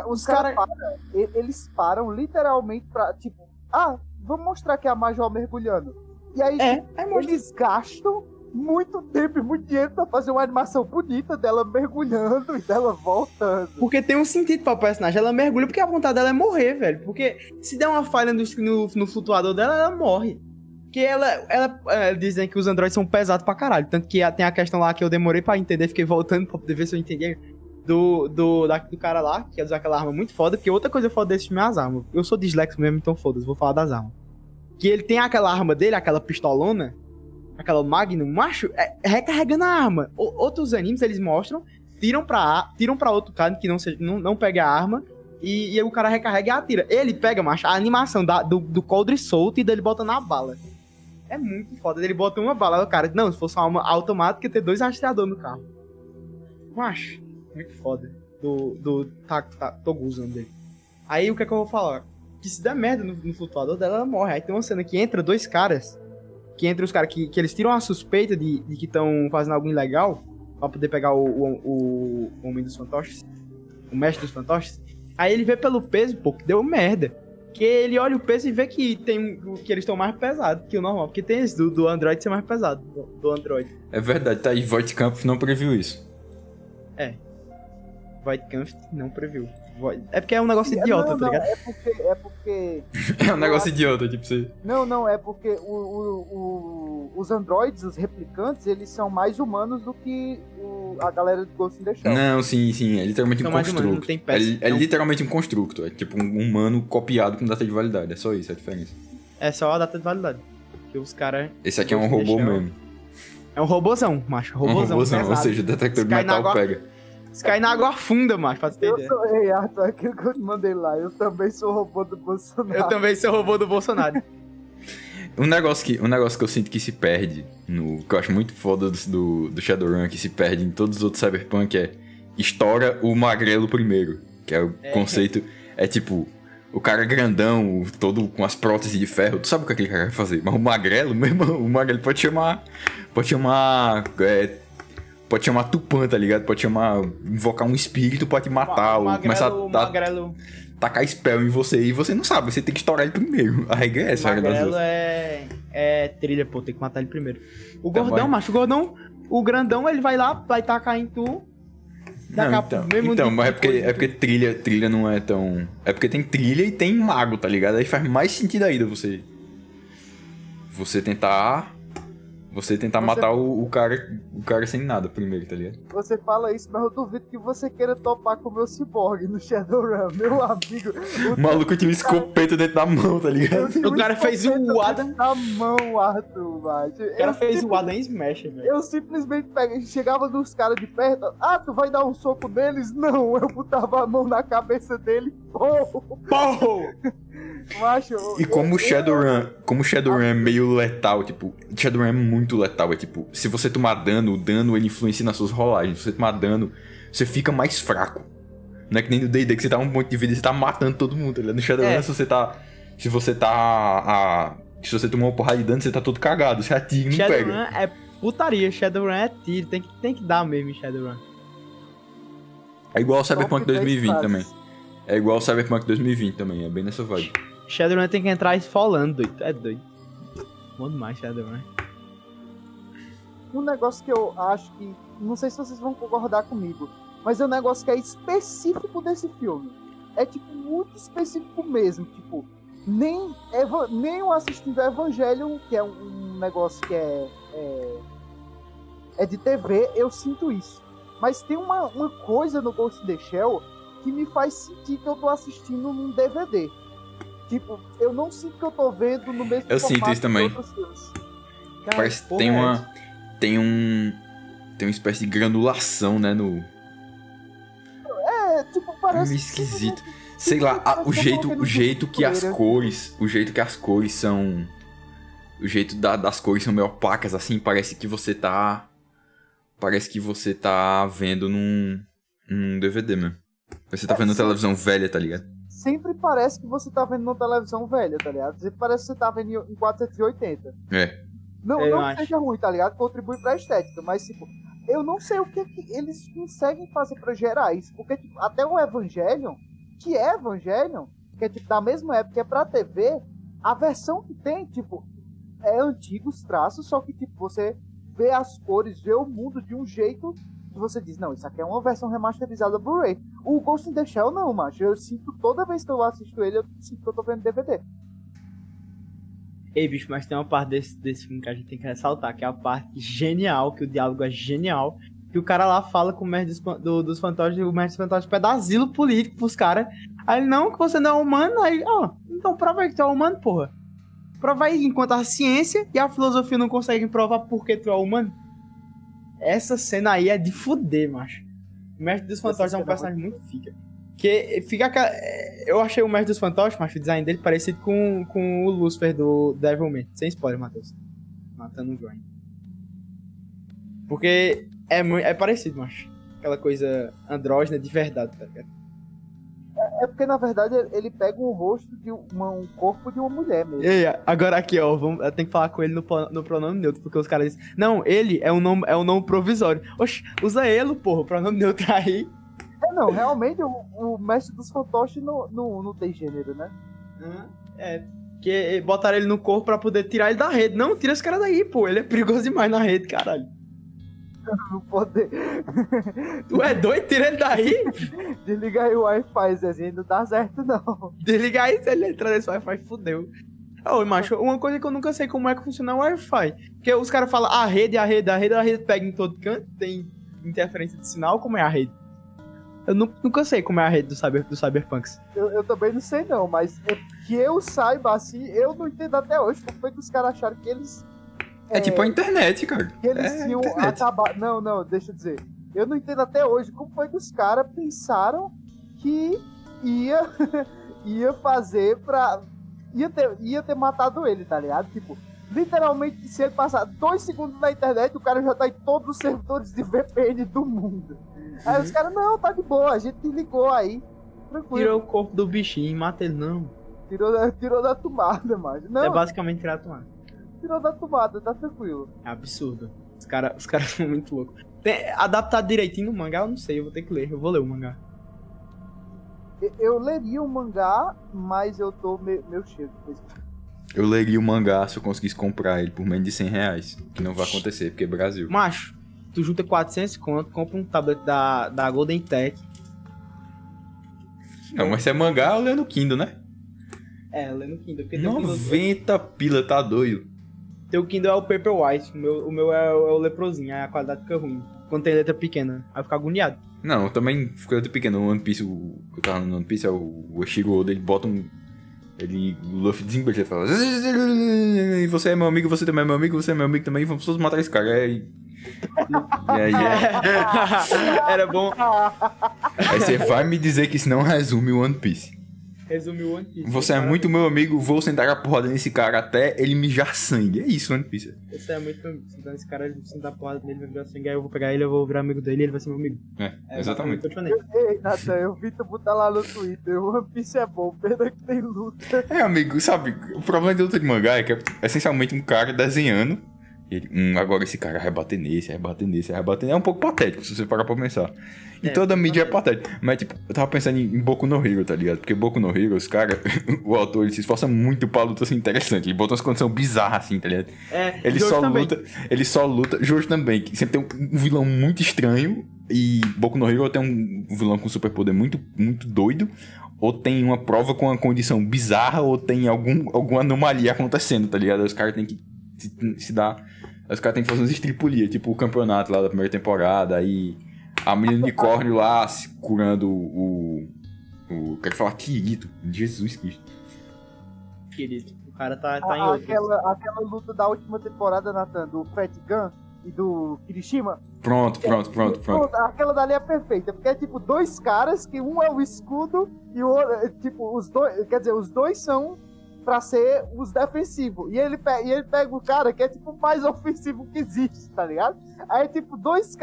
Os Os caras cara- param, e- eles param literalmente pra, tipo, ah, vamos mostrar que é a Major mergulhando. E aí, é, é eles gastam muito tempo e muito dinheiro pra fazer uma animação bonita dela mergulhando e dela voltando. Porque tem um sentido pra personagem. Ela mergulha porque a vontade dela é morrer, velho. Porque se der uma falha no, no, no flutuador dela, ela morre. Porque ela, ela, é, dizem que os androides são pesados pra caralho. Tanto que tem a questão lá que eu demorei pra entender, fiquei voltando pra poder ver se eu entendi. Do, do, da- do cara lá, que usa aquela arma muito foda. Porque outra coisa foda desse filme é as armas. Eu sou dislexo mesmo, então foda-se, vou falar das armas. Que ele tem aquela arma dele, aquela pistolona, aquela Magnum, macho, é, é recarregando a arma. O- outros animes eles mostram, tiram pra, tiram pra outro cara que não, seja, não, não pegue a arma. E, e o cara recarrega e atira. Ele pega, macho, a animação da, do, do coldre solto e dele bota na bala. É muito foda. Ele bota uma bala. O cara, não, se fosse uma arma automática, ia ter dois rastreadores no carro. Macho, muito foda. Do, do tá, tá, Toguzan dele. Aí o que é que eu vou falar? Que se der merda no, no flutuador dela, ela morre. Aí tem uma cena que entra dois caras. Que entra os caras que, que eles tiram a suspeita de, de que estão fazendo algo ilegal. Pra poder pegar o, o, o, o homem dos fantoches. O mestre dos fantoches. Aí ele vê pelo peso, pô, que deu merda. Que ele olha o peso e vê que tem que eles estão mais pesados que o normal. Porque tem esse do, do Android ser mais pesado. Do, do Android. É verdade, tá aí, Voight Campos não previu isso. Voidkampf não previu. É porque é um negócio idiota, não, tá não, ligado? é porque, é porque, É um negócio idiota, tipo, você... não, não, é porque o, o- o- os androides, os replicantes, eles são mais humanos do que o- a galera do Ghost in the Shell. Não, sim, sim, é literalmente um São não construto. É, é literalmente um construto, é tipo um humano copiado com data de validade, é só isso a diferença. É só a data de validade. Que os caras. Esse aqui é um robô mesmo. É um robôzão, macho. Um Robôzão. robôzão, ou seja, o detector de metal água- pega. Se cair na água afunda, macho, pra tu ter Eu ideia. sou, ei, Arthur, aquilo que eu te mandei lá, eu também sou robô do Bolsonaro. Eu também sou robô do Bolsonaro. Um negócio, que, um negócio que eu sinto que se perde, no, que eu acho muito foda do, do, do Shadowrun, que se perde em todos os outros Cyberpunk, é estoura o magrelo primeiro. Que é o É. conceito. É tipo, o cara grandão, todo com as próteses de ferro, tu sabe o que aquele cara vai fazer. Mas o magrelo, meu irmão, o magrelo pode chamar. Pode chamar. é, pode chamar Tupã, tá ligado? Pode chamar. Invocar um espírito pra te matar, o ou começar a, magrelo, tacar spell em você e você não sabe, você tem que estourar ele primeiro. A regra é essa, a regra das magrelo é, é trilha, pô, tem que matar ele primeiro. O Tá gordão, bom. macho, o gordão, o grandão, ele vai lá, vai tacar em tu. Não, então, mesmo então mas é porque, é porque trilha, trilha não é tão. É porque tem trilha e tem mago, tá ligado? Aí faz mais sentido ainda você. Você tentar. Você tentar Você- matar o, o cara o cara sem nada primeiro, tá ligado? Você fala isso, mas eu duvido que você queira topar com o meu cyborg no Shadowrun, meu amigo. O maluco tinha um escopeta dentro da mão, tá ligado? O cara fez o Adam. Na mão, Arthur, macho. O cara fez o Adam Smash, velho. Eu simplesmente peguei, chegava nos caras de perto, ah, tu vai dar um soco neles? Não, eu botava a mão na cabeça dele, E macho. eu- como o Shadowrun, como o Shadowrun é meio letal, tipo, Shadowrun é muito letal, é tipo, se você tomar dano, o dano ele influencia nas suas rolagens. Se você tomar dano, você fica mais fraco. Não é que nem no D&D que você tá um ponto de vida e você tá matando todo mundo, tá ligado? No Shadowrun, É. se você tá... Se você tá... A, se você tomar uma porrada de dano, você tá todo cagado. Você atira e não Shadowrun pega. é putaria, Shadowrun é tiro, tem que, tem que dar mesmo em Shadowrun. É igual ao Cyberpunk Top 10 2020 frases. também. É igual ao Cyberpunk 2020 também, é bem nessa vibe. Shadowrun tem que entrar esfolando, doido. É doido. Bom demais, Shadowrun. Um negócio que eu acho que, não sei se vocês vão concordar comigo, mas é um negócio que é específico desse filme. É, tipo, muito específico mesmo, tipo, nem, Eva- nem eu assistindo Evangelion, que é um, um negócio que é, é, é de TV, eu sinto isso. Mas tem uma, uma coisa no Ghost in the Shell que me faz sentir que eu tô assistindo num DVD. Tipo, eu não sinto que eu tô vendo no mesmo Eu sinto isso que também. Cara, Parece que tem é uma. essa? Tem um. Tem uma espécie de granulação, né? No. É, tipo, parece. meio esquisito. Sei lá, a- o que jeito, o jeito que as cores. O jeito que as cores são. O jeito da- das cores são meio opacas, assim, parece que você tá. Parece que você tá vendo num. num DVD mesmo. Você tá É, vendo sim. televisão velha, tá ligado? Sempre parece que você tá vendo numa televisão velha, tá ligado? Sempre parece que você tá vendo em 480. É. Não, Eu não que seja ruim, tá ligado? Contribui pra estética, mas, tipo, eu não sei o que, que eles conseguem fazer pra gerar isso. Porque, tipo, até o Evangelion, que é Evangelion, que é, tipo, da mesma época, que é pra TV, a versão que tem, tipo, é antigos traços, só que, tipo, você vê as cores, vê o mundo de um jeito que você diz, não, isso aqui é uma versão remasterizada Blu-ray. O Ghost in the Shell, não, macho. Eu sinto, toda vez que eu assisto ele, eu sinto que eu tô vendo DVD. Ei, bicho, mas tem uma parte desse, desse filme que a gente tem que ressaltar, que é a parte genial, que o diálogo é genial. Que o cara lá fala com o mestre dos, do- dos fantoches, o mestre dos fantoches pede asilo político pros caras. Aí ele, não, que você não é humano. Aí, ó, então prova aí que tu é humano, porra. Prova aí, enquanto a ciência e a filosofia não conseguem provar por que tu é humano. Essa cena aí é de fuder, macho. O mestre dos fantoches é um personagem muito fica. Que fica. é, Eu achei o mestre dos fantoches, macho, o design dele parecido com, com o Lucifer do Devilman. Sem spoiler, Matheus. Matando o Join. Porque é, é parecido, macho. Aquela coisa andrógena de verdade, tá ligado? É porque, na verdade, ele pega um rosto de uma- um corpo de uma mulher mesmo. E aí, agora aqui, ó, vamos, eu tenho que falar com ele no, no pronome neutro, porque os caras dizem, não, ele é um nome, é um nome provisório. Oxe, usa ele, porra, o pronome neutro aí. É, não, realmente o, o mestre dos fantoches não, não, não tem gênero, né? É, que botaram ele no corpo pra poder tirar ele da rede. Não, tira esse cara daí, pô, ele é perigoso demais na rede, caralho. Não poder. Tu é doido? Tira ele daí? Desliga aí o Wi-Fi, Zezinho, não dá certo, não. Desliga aí, se ele entrar nesse Wi-Fi, fudeu. Ô, macho, uma coisa que eu nunca sei como é que funciona o Wi-Fi. Porque os caras falam a rede, a rede, a rede, a rede pega em todo canto, tem interferência de sinal, como é a rede? Eu nu- nunca sei como é a rede do, cyber, do Cyberpunks. Eu, eu também não sei, não, mas é que eu saiba assim, eu não entendo até hoje como foi que os caras acharam que eles. É, tipo a internet, cara. que eles é, tinham internet. acabado. Não, não, deixa eu dizer. Eu não entendo até hoje como foi que os caras pensaram que ia, ia fazer pra. Ia ter, ia ter matado ele, tá ligado? Tipo, literalmente, se ele passar dois segundos na internet, o cara já tá em todos os servidores de VPN do mundo. Aí os caras, não, tá de boa, a gente ligou aí. Tranquilo. Tirou o corpo do bichinho mata ele, não. Tirou, da, tirou da tomada, mano. Não, É basicamente criar tomada. Tirou da tomada, tá tranquilo. É absurdo. Os caras os cara são muito loucos. Tem- adaptado direitinho no mangá, eu não sei, eu vou ter que ler. Eu vou ler o mangá. Eu, eu leria o mangá, mas eu tô meio, meio cheio depois. Eu leria o mangá se eu conseguisse comprar ele por menos de 100 reais. Que não vai acontecer, porque é Brasil. Macho, tu junta 400 conto, compra um tablet da, da Golden Tech. Não, mas se é mangá, eu leio no Kindle, né? É, no Kindle. Porque teu Kindle, 90 pila, tá doido. Teu Kindle é o Paperwhite, o meu, o meu é, o- é o leprosinho, aí a qualidade fica ruim. Quando tem letra pequena, aí fica agoniado. Não, eu também ficou até pequeno. No One Piece, o que eu tava no One Piece, é o, o Oshiro Oda, ele bota um. Ele. O Luffy desembeja, ele fala. "E Você é meu amigo, você também é meu amigo, você é meu amigo também, vamos todos matar esse cara. Aí. E aí, Era bom. aí você vai me dizer que isso não resume o One Piece. Resumir o One Piece. Você é muito meu amigo, vou sentar a porrada nesse cara até ele mijar sangue. É isso, One Piece. Você é muito meu amigo. Então esse cara, ele sentar a porrada nele, vai virar sangue, aí eu vou pegar ele, eu vou virar amigo dele e ele vai ser meu amigo. É, É exatamente. que eu te falei. Ei, Nathan, eu vi tu botar lá no Twitter. O One Piece é bom, pena que tem luta. É, amigo, sabe, o problema de luta de mangá é que é essencialmente um cara desenhando. Ele, hum, agora esse cara vai bater nesse, vai bater nesse, vai bater nesse. É um pouco patético, se você parar pra pensar. E É, toda mídia é patética. Mas, tipo, eu tava pensando em, em Boku no Hero, tá ligado? Porque Boku no Hero, os caras, o autor, ele se esforça muito pra luta ser interessante. Ele bota umas condições bizarras, assim, tá ligado? É, Ele Jojo só também. luta. Ele só luta. Jojo também, que sempre tem um, vilão muito estranho. E Boku no Hero tem um vilão com superpoder muito, muito doido. Ou tem uma prova com uma condição bizarra, ou tem algum, alguma anomalia acontecendo, tá ligado? Os caras têm que se, se dar. Aí Os caras têm que fazer umas estripulias, tipo o campeonato lá da primeira temporada, aí. A menina unicórnio lá se curando o. o quero falar Kirito. Jesus Cristo. Querido. O cara tá, tá em A- outro. aquela, aquela luta da última temporada, Nathan, do Fat Gun e do Kirishima. Pronto, pronto, pronto, pronto. Aquela dali é perfeita, porque é tipo dois caras que um é o escudo e o outro, é, tipo, os dois, quer dizer, os dois são pra ser os defensivos. E ele, e ele pega o cara que é tipo o mais ofensivo que existe, tá ligado? Aí é tipo dois,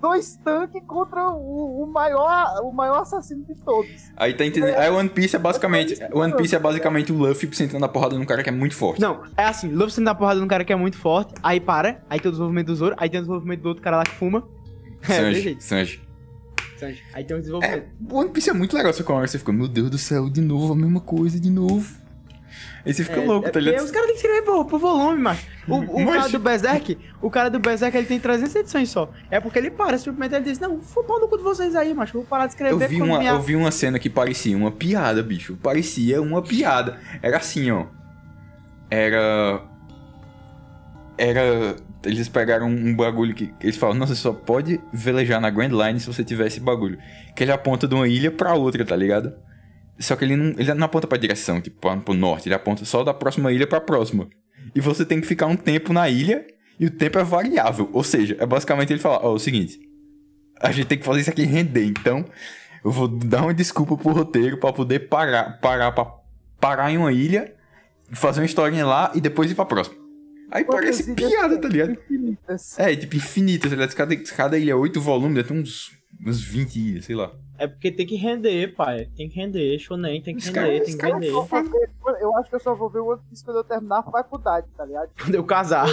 dois tanques contra o, o maior, o maior assassino de todos. Aí tá entendendo. Aí One Piece é basicamente. One Piece é basicamente o Luffy sentando a porrada num cara que é muito forte. Não, é assim, Luffy sendo na porrada de um cara que é muito forte, aí para, aí tem o desenvolvimento do Zoro, aí tem o desenvolvimento do outro cara lá que fuma. É, Sanji, jeito, Sanji. Sanji. Aí tem o desenvolvimento. One Piece é muito legal essa conversa. Você fica, meu Deus do céu, de novo, a mesma coisa, de novo. Aí você fica É, louco, é tá ligado? Os caras têm que escrever por, por volume, macho. O, o Mas- cara do Berserk, o cara do Berserk, ele tem 300 edições só. É porque ele para, simplesmente ele diz, não, vou pau no cu de vocês aí, macho, vou parar de escrever. Eu vi, uma, minha- eu vi uma cena que parecia uma piada, bicho. Parecia uma piada. Era assim, ó. Era. Era. Eles pegaram um bagulho que. Eles falam, nossa, você só pode velejar na Grand Line se você tiver esse bagulho. Que ele aponta de uma ilha pra outra, tá ligado? Só que ele não, ele não aponta pra direção, tipo, pro norte. Ele aponta só da próxima ilha pra próxima. E você tem que ficar um tempo na ilha e o tempo é variável. Ou seja, é basicamente ele falar, ó, é o seguinte. A gente tem que fazer isso aqui render, então eu vou dar uma desculpa pro roteiro pra poder parar, parar, pra, parar em uma ilha, fazer uma historinha lá e depois ir pra próxima. Aí Quantas parece piada, tem? tá ligado? Infinitas. É, tipo, infinita, tá ligado? Cada, cada ilha é 8 volumes, deve ter uns, uns 20 ilhas, sei lá. É porque tem que render, pai. Tem que render, shonen, tem que Os render, caras- tem que caras vender. Eu, acho que eu só vou ver o One Piece quando eu terminar a faculdade, tá ligado? Quando eu casar,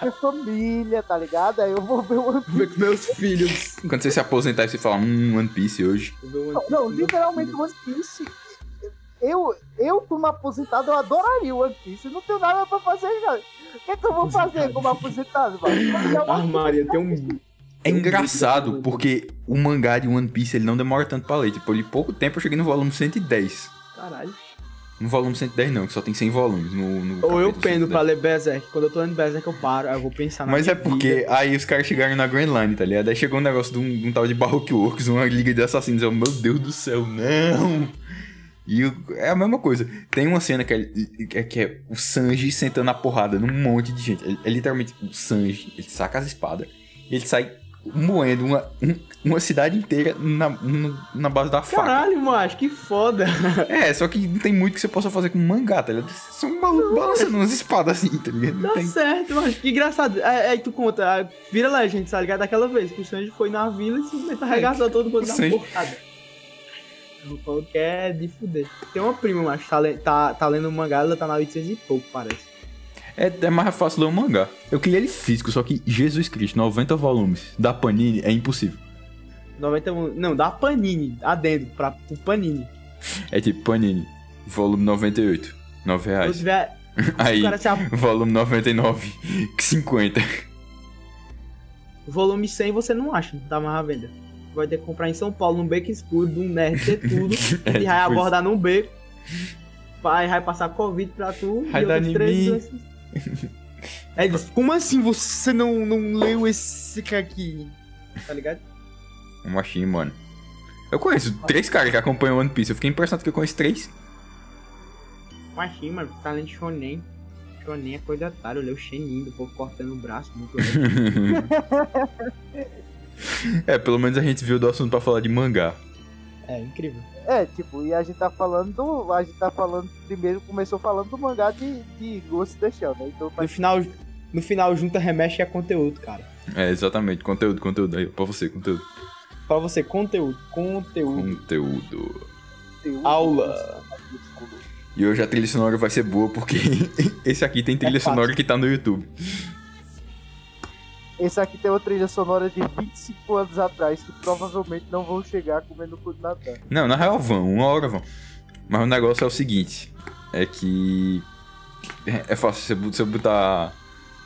Ter família, tá ligado? Aí eu vou ver o One Piece. ver com meus filhos. Quando você se aposentar e você falar, hum, One Piece hoje. One Não, Piece não, literalmente. One Piece. Eu, eu, como aposentado, eu adoraria o One Piece. Não tenho nada pra fazer, cara. O que, é que eu vou fazer como aposentado, mano? Maria, tem um. É engraçado porque o mangá de One Piece ele não demora tanto pra ler. Tipo, eu li pouco tempo, eu cheguei no volume 110. Caralho. No volume 110 não, que só tem 100 volumes. No, no Ou eu pendo 110. pra ler Berserk. Quando eu tô lendo Berserk, eu paro. Aí eu vou pensar na Mas é porque vida. aí os caras chegaram na Grand Line, tá ligado? Aí chegou um negócio de um, de um tal de Baroque Works, uma liga de assassinos. Eu, meu Deus do céu, não! E o- é a mesma coisa. Tem uma cena que é, é- que é o Sanji sentando a porrada num monte de gente. É, é literalmente o Sanji, ele saca as espadas e ele sai moendo uma, um- uma cidade inteira na, na, na base da faca. Caralho, macho, que foda. É, só que não tem muito que você possa fazer com mangá, tá ligado? São malucos balançando umas espadas assim, tá ligado? Não Tá tem. certo, macho. Que engraçado. É, aí tu conta, vira legend, tá ligado? Daquela vez que o Sanji foi na vila e simplesmente arregaçou todo mundo na Sanji- porrada. O pau que é de fuder. Tem uma prima, macho, tá, tá, tá lendo um mangá, ela tá na 800 e pouco, parece. É, é mais fácil ler um mangá. Eu queria ele físico, só que Jesus Cristo, 90 volumes da Panini é impossível. 91. Não, dá Panini, adendo, pra, pro Panini. É tipo Panini, volume 98, 9 Se reais. tiver. Aí, O cara se a- volume 99, 50. volume 100 você não acha, tá mais à venda. Vai ter que comprar em São Paulo, num beco escuro, de um nerd, ter tudo. É, e vai abordar num beco. Vai, vai passar Covid pra tu. Vai e dar em mim. doenças. Aí disse, como assim você não, não leu esse aqui? Tá ligado? Um machinho, mano. Eu conheço três caras que acompanham One Piece. Eu fiquei impressionado que eu conheço três. Machinho, mano, tá lendo shonen. Shonen é coisa otária, eu leio o Shenin, do povo cortando o braço, muito é, pelo menos a gente viu do assunto pra falar de mangá. É, incrível. É, tipo, e a gente tá falando do. A gente tá falando. Primeiro começou falando do mangá de, de Ghost the Shell, né? Então No final, no final junta, remexe e é conteúdo, cara. É, exatamente. Conteúdo, conteúdo. Aí, pra você, conteúdo. Pra você, conteúdo, conteúdo. Conteúdo. conteúdo. Aula. E hoje a trilha sonora vai ser boa porque esse aqui tem trilha É sonora que tá no YouTube. Esse aqui tem uma trilha sonora de 25 anos atrás, que provavelmente não vão chegar comendo cu de Natan. Não, na real vão, uma hora vão. Mas o negócio é o seguinte: é que. É fácil você, bot- você botar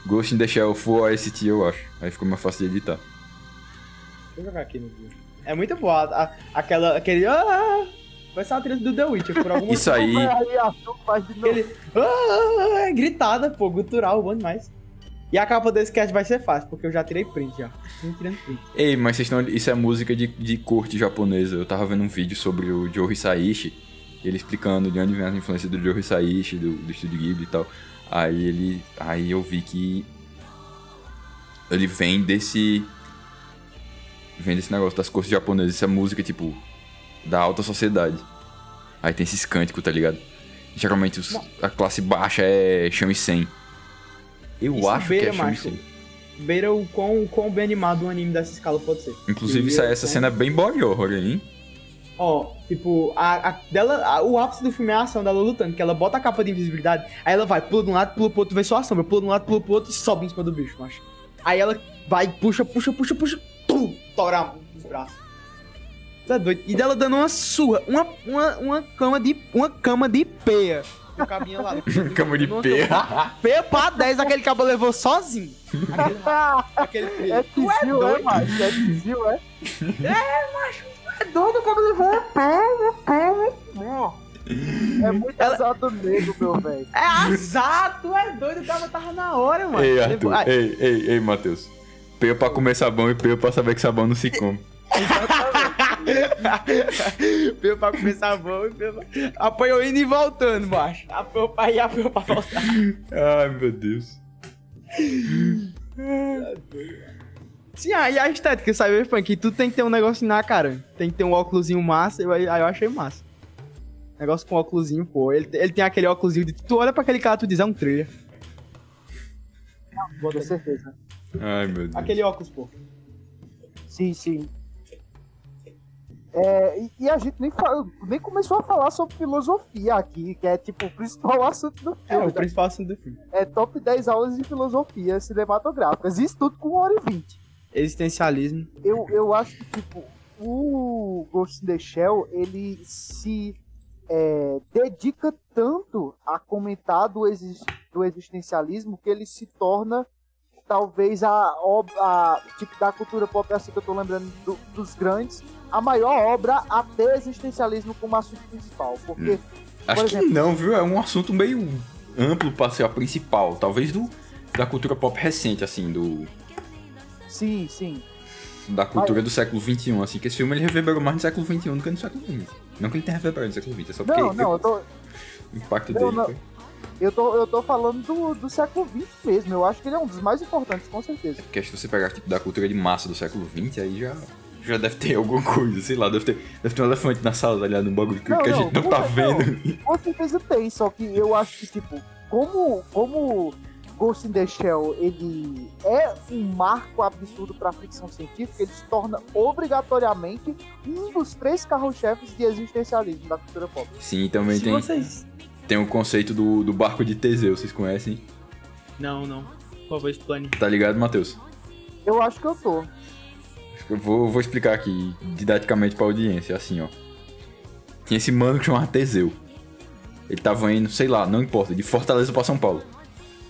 Ghost in the Shell Full OST, eu acho. Aí ficou mais fácil de editar. Deixa eu jogar aqui no Google. É muito boa. a- aquela, aquele. Ah, vai ser uma trilha do The Witcher, por alguma Isso aí. Aí, Arthur faz de novo. Aquele. Ah, é gritada, pô, gutural, bom demais. E a capa desse cast vai ser fácil, porque eu já tirei print já. Tirando print. Ei, mas vocês estão. Isso é música de, de corte japonesa. Eu tava vendo um vídeo sobre o Joe Hisaishi, ele explicando de onde vem a influência do Joe Hisaishi, do, do Estúdio Ghibli e tal. Aí ele. Aí eu vi que. Ele vem desse. Vem desse negócio das cortes japonesas. Isso é música, tipo. Da alta sociedade. Aí tem esses cânticos, tá ligado? Geralmente os- a classe baixa é shamisen. Eu Isso acho que beira, é macho. shamisen. Beira o quão, quão bem animado um anime dessa escala pode ser. Inclusive, isso- essa cena é bem body horror, hein? Ó, tipo, a, a- dela, a- o ápice do filme é a ação dela lutando, que ela bota a capa de invisibilidade, aí ela vai, pula de um lado, pula pro outro, vê só a sombra, pula de um lado, pula pro outro e sobe em cima do bicho, macho. Aí ela vai, puxa, puxa, puxa, puxa, tum, tora os braços. Tá doido? E dela dando uma surra, uma, uma, uma cama de, uma cama de peia. O cabinho lá. Cama de peia. Peia pra 10, aquele cabo levou sozinho. Aquele, aquele É Tu é tizil, é, doido? macho? É tizil, é? é doido, o cabo levou uma peia, uma peia. É muito Ela- azado negro, meu velho. É azar, tu é doido, o cara tava na hora, mano. Ei, Arthur. Ai, Ei, ei, ei, Matheus. Peio pra comer sabão e peio pra saber que sabão não se come. Veio pra comer sabão e pra... Apanhou indo e voltando, macho. Apanhou pra ir, apanhou pra voltar. Ai, meu Deus. Sim, aí a estética, cyberpunk, tu tem que ter um negocinho na cara. Tem que ter um óculosinho massa, eu, aí eu achei massa. Negócio com óculosinho, pô. Ele, ele tem aquele óculosinho de... Tu olha pra aquele cara, tu diz, é um trailer. Com certeza. Ai, meu Deus. Aquele óculos, pô. Sim, sim. É, e, e a gente nem, fa- nem começou a falar sobre filosofia aqui, que é tipo o principal assunto do É, filme. o né? principal assunto do filme. É top 10 aulas de filosofia cinematográficas. Isso tudo com 1 hora e 20. Existencialismo. Eu, eu acho que, tipo, o Ghost in the Shell, ele se é, dedica tanto a comentar do, exis- do existencialismo que ele se torna talvez a obra tipo da cultura pop assim que eu tô lembrando do- dos grandes a maior obra a ter existencialismo como assunto principal porque Acho por que exemplo- não, viu? É um assunto meio amplo pra ser a principal. Talvez do, da cultura pop recente, assim, do, sim sim da cultura do século XXI, assim. Que esse filme ele reverberou mais no século XXI do que no século XX. Não que ele tenha reverberado no século XX, é só porque não não eu tô, o impacto Não, dele não. foi... eu tô eu tô falando do, do século XX mesmo eu acho que ele é um dos mais importantes com certeza Porque acho que se você pegar tipo, da cultura de massa do século XX, aí já, já deve ter alguma coisa, sei lá, deve ter, deve ter um elefante na sala, tá ligado? Um bagulho que, Não, que a gente não não tá vendo. Com certeza tem, só que eu acho que, tipo, como, como Ghost in the Shell, ele é um marco absurdo pra ficção científica, ele se torna obrigatoriamente um dos três carros-chefes de existencialismo da cultura pop. Sim, também Se tem, vocês... tem o conceito do, do barco de Teseu, vocês conhecem? Não, não. Por favor, explane. Tá ligado, Matheus? Eu acho que eu tô. Eu vou, vou explicar aqui didaticamente pra audiência, assim, ó. Tinha esse mano que chamava Teseu. Ele tava indo, sei lá, não importa, de Fortaleza pra São Paulo.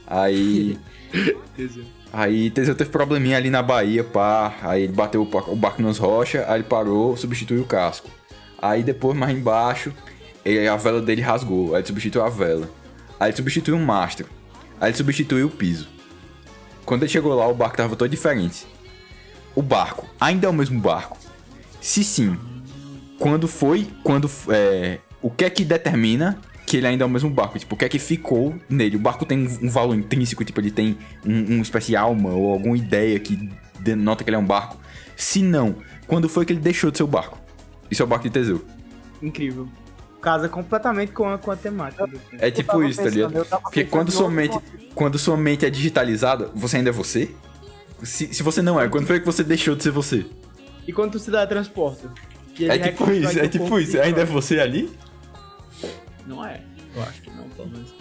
Aí. Aí Teseu teve probleminha ali na Bahia, pá. Aí ele bateu o barco nas rochas, aí ele parou, substituiu o casco. Aí depois, mais embaixo, ele- a vela dele rasgou. Aí ele substituiu a vela. Aí ele substituiu o mastro. Aí ele substituiu o piso. Quando ele chegou lá, o barco tava todo diferente. O barco ainda é o mesmo barco? Se sim, quando foi, quando é, o que é que determina que ele ainda é o mesmo barco? Tipo, o que é que ficou nele? O barco tem um, valor intrínseco, tipo, ele tem um, uma espécie de alma ou alguma ideia que denota que ele é um barco? Se não, quando foi que ele deixou de ser o barco? Isso é o barco de Teseu. Incrível. Casa completamente com a, com a temática do filme. É tipo isso, tá pensando, ligado? eu tava Porque quando sua mente, quando sua mente é digitalizada, você ainda é você? Se, se você não é, quando foi que você deixou de ser você? E quando tu se dá transporta? Ele É tipo isso, é tipo isso. Ainda é você ali? Não é. Eu acho que não, pelo menos.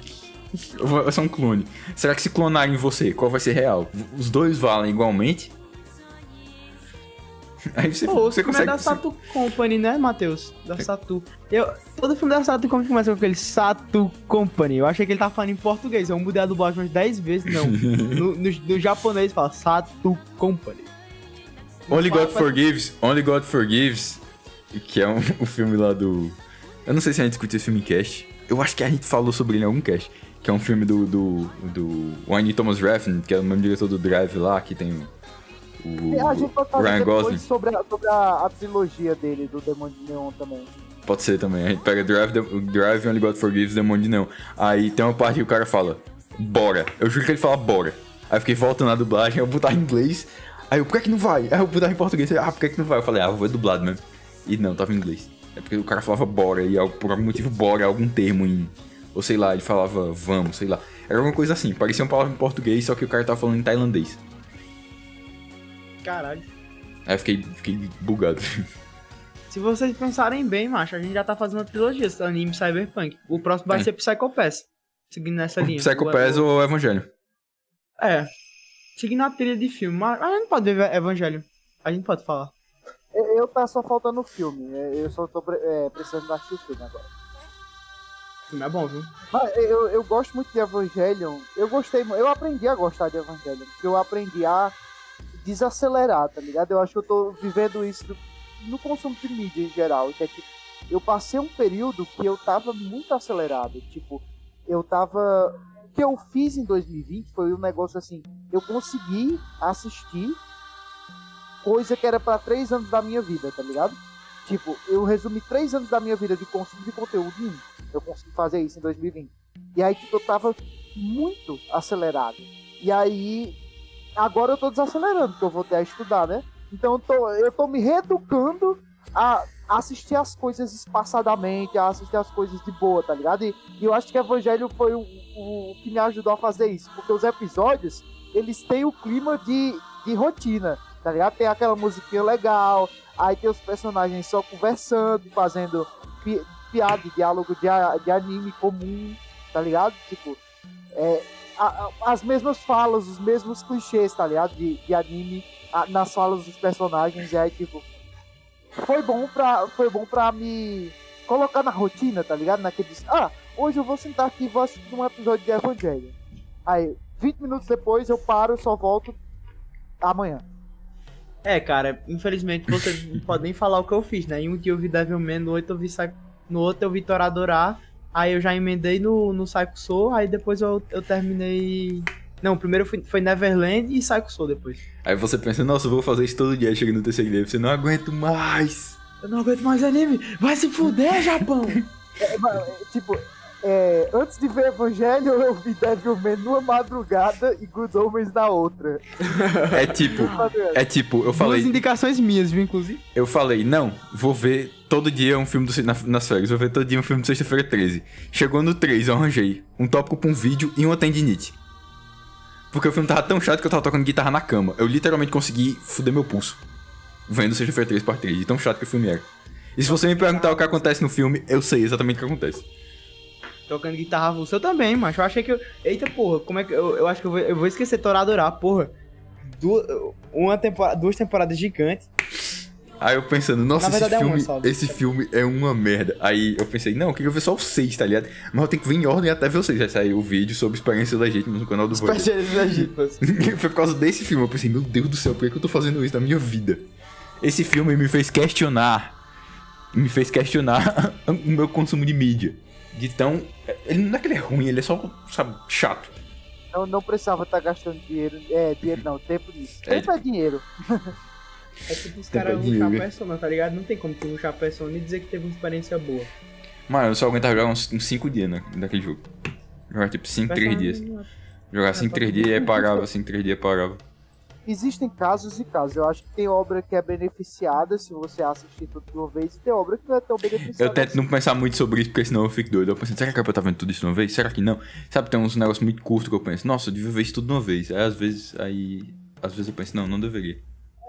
Vai ser um clone? Será que se clonarem você, qual vai ser real? Os dois valem igualmente? Aí você, Pô, você é consegue. da Satu Company, né, Matheus? Da Satu. Eu, todo filme da Satu Company começa com aquele Satu Company. Eu achei que ele tava falando em português. Eu mudei a dublagem umas 10 vezes, não. no, no, no japonês fala Satu Company. Only God Forgives, Only God Forgives, que é um, o filme lá do. Eu não sei se a gente discutiu esse filme em cast. Eu acho que a gente falou sobre ele em algum cast. que é um filme do, do, do Wayne Thomas Refn, que é o mesmo diretor do Drive lá, que tem o, E a gente pode falar Ryan depois Gosling. sobre, a, sobre a, a trilogia dele, do Demônio de Neon também. Pode ser também. A gente pega Drive, The- Drive Only God Forgives, Demônio de Não. Aí tem uma parte que o cara fala, bora. Eu juro que ele fala bora. Aí eu fiquei voltando na dublagem, eu botar em inglês. Aí eu, por que que não vai? Aí eu botar em português, ah, por que que não vai? Eu falei, ah, vou ver dublado mesmo. E não, tava em inglês. É porque o cara falava bora, e por algum motivo bora é algum termo em... Ou sei lá, ele falava vamos, sei lá. Era alguma coisa assim, parecia uma palavra em português, só que o cara tava falando em tailandês. Caralho. Aí eu fiquei, fiquei bugado. Se vocês pensarem bem, macho, a gente já tá fazendo uma trilogia, anime Cyberpunk. O próximo vai Tem. ser Psycho Pass. Seguindo nessa linha. Psycho Pass ou Evangelho? É. Seguindo a trilha de filme. Mas a gente não pode ver Evangelho. A gente pode falar. Eu, eu tá só faltando o filme. é, Eu só tô pre- é, precisando assistir o filme agora. O filme é bom, viu? Mas eu, eu gosto muito de Evangelion. Eu gostei, eu aprendi a gostar de Evangelion. Porque eu aprendi a desacelerar, tá ligado? Eu acho que eu tô vivendo isso no consumo de mídia em geral. Que é tipo, eu passei um período que eu tava muito acelerado. Tipo, eu tava. O que eu fiz em 2020 foi um negócio assim. Eu consegui assistir coisa que era pra três anos da minha vida, tá ligado? Tipo, eu resumi três anos da minha vida de consumo de conteúdo em um. Eu consegui fazer isso em 2020. E aí, tipo, eu tava muito acelerado. E aí, agora eu tô desacelerando, porque eu voltei a estudar, né? Então eu tô, eu tô me reeducando a assistir as coisas espaçadamente, a assistir as coisas de boa, tá ligado? E, e eu acho que Evangelho foi o, o que me ajudou a fazer isso, porque os episódios, eles têm o clima de, de rotina, tá ligado? Tem aquela musiquinha legal, aí tem os personagens só conversando, fazendo pi- piada, diálogo de, de anime comum, tá ligado? Tipo, é, a- as mesmas falas, os mesmos clichês, tá ligado? De, de anime a- nas falas dos personagens, e aí, tipo, foi bom pra, foi bom pra me colocar na rotina, tá ligado? Naqueles, ah, hoje eu vou sentar aqui e vou assistir um episódio de Evangelho. Aí, 20 minutos depois eu paro, só volto amanhã. É, cara, infelizmente você não pode nem falar o que eu fiz, né? Em um dia eu vi Devilman, no outro eu vi, Psy- no outro eu vi Toradora, aí eu já emendei no, no Psycho Soul, aí depois eu, eu terminei... Não, primeiro foi, foi Neverland e Psycho Soul depois. Aí você pensa, nossa, eu vou fazer isso todo dia, chega no terceiro dia, você não aguento mais. Eu não aguento mais anime, vai se fuder, Japão! É, mas, é, tipo, é, antes de ver Evangelho, eu vi Devilman numa madrugada e Good Omens na outra. É tipo, é tipo, eu falei, Duas indicações minhas, viu, inclusive? eu falei, não, vou ver todo dia um filme do, na- nas férias, vou ver todo dia um filme do Sexta-feira 13. Chegou no 3, eu arranjei um tópico pra um vídeo e uma tendinite. Porque o filme tava tão chato que eu tava tocando guitarra na cama. Eu literalmente consegui fuder meu pulso. Vendo Sexta-feira 13 parte 3, de tão chato que o filme era. E se você me perguntar o que acontece no filme, eu sei exatamente o que acontece. Tocando guitarra avulsa eu também, mas eu achei que eu... Eita, porra, como é que... Eu, eu acho que eu vou, eu vou esquecer Toradora, porra. Du... Uma temporada, duas temporadas gigantes. Aí eu pensando, nossa, esse, é filme, esse filme é uma merda. Aí eu pensei, não, eu queria ver só o 6, tá ligado? Mas eu tenho que ver em ordem até ver o 6. Aí saiu o vídeo sobre experiências legítimas no canal do Void. Foi por causa desse filme. Eu pensei, meu Deus do céu, por que que eu tô fazendo isso na minha vida? Esse filme me fez questionar. Me fez questionar o meu consumo de mídia. De tão. Ele não é que ele é ruim, ele é só, sabe, chato. Eu não precisava estar gastando dinheiro. É, dinheiro não, tempo nisso. É. Tempo é dinheiro. É tipo os caras pra ruxar dinheiro. persona, tá ligado? Não tem como tu ruxar persona e dizer que teve uma experiência boa. Mano, eu só aguentava jogar uns 5 dias né, daquele jogo. Jogar tipo 5, 3 Persona dias. não é- Jogar 5, 3 dias e aí parava, 5, 3 dias e parava. Existem casos e casos. Eu acho que tem obra que é beneficiada se você assistir tudo de uma vez, e tem obra que não é tão beneficiada. Eu tento não pensar muito sobre isso, porque senão eu fico doido. Eu penso, será que é pra eu estar vendo tudo isso de uma vez? Será que não? Sabe, tem uns negócios muito curtos que eu penso, nossa, eu devia ver isso tudo de uma vez. Aí às vezes, aí. Às vezes eu penso, não, não deveria.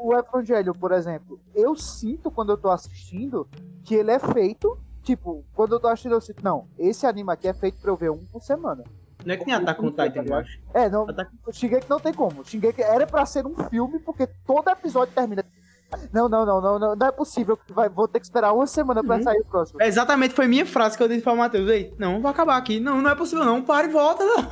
O Evangelho, por exemplo, eu sinto quando eu tô assistindo que ele é feito. Tipo, quando eu tô assistindo, eu sinto, não, esse anime aqui é feito pra eu ver um por semana. Não é que nem Attack on Titan, eu acho. É, não, Attack- Shingeki não tem como. Shingeki era pra ser um filme, porque todo episódio termina. Não, não, não, não, não, não é possível. que Vai, vou ter que esperar uma semana pra Uhum. sair o próximo. É, Exatamente, foi minha frase que eu disse pra Matheus. Ei, não, vai acabar aqui. Não, não é possível não. Para e volta, não.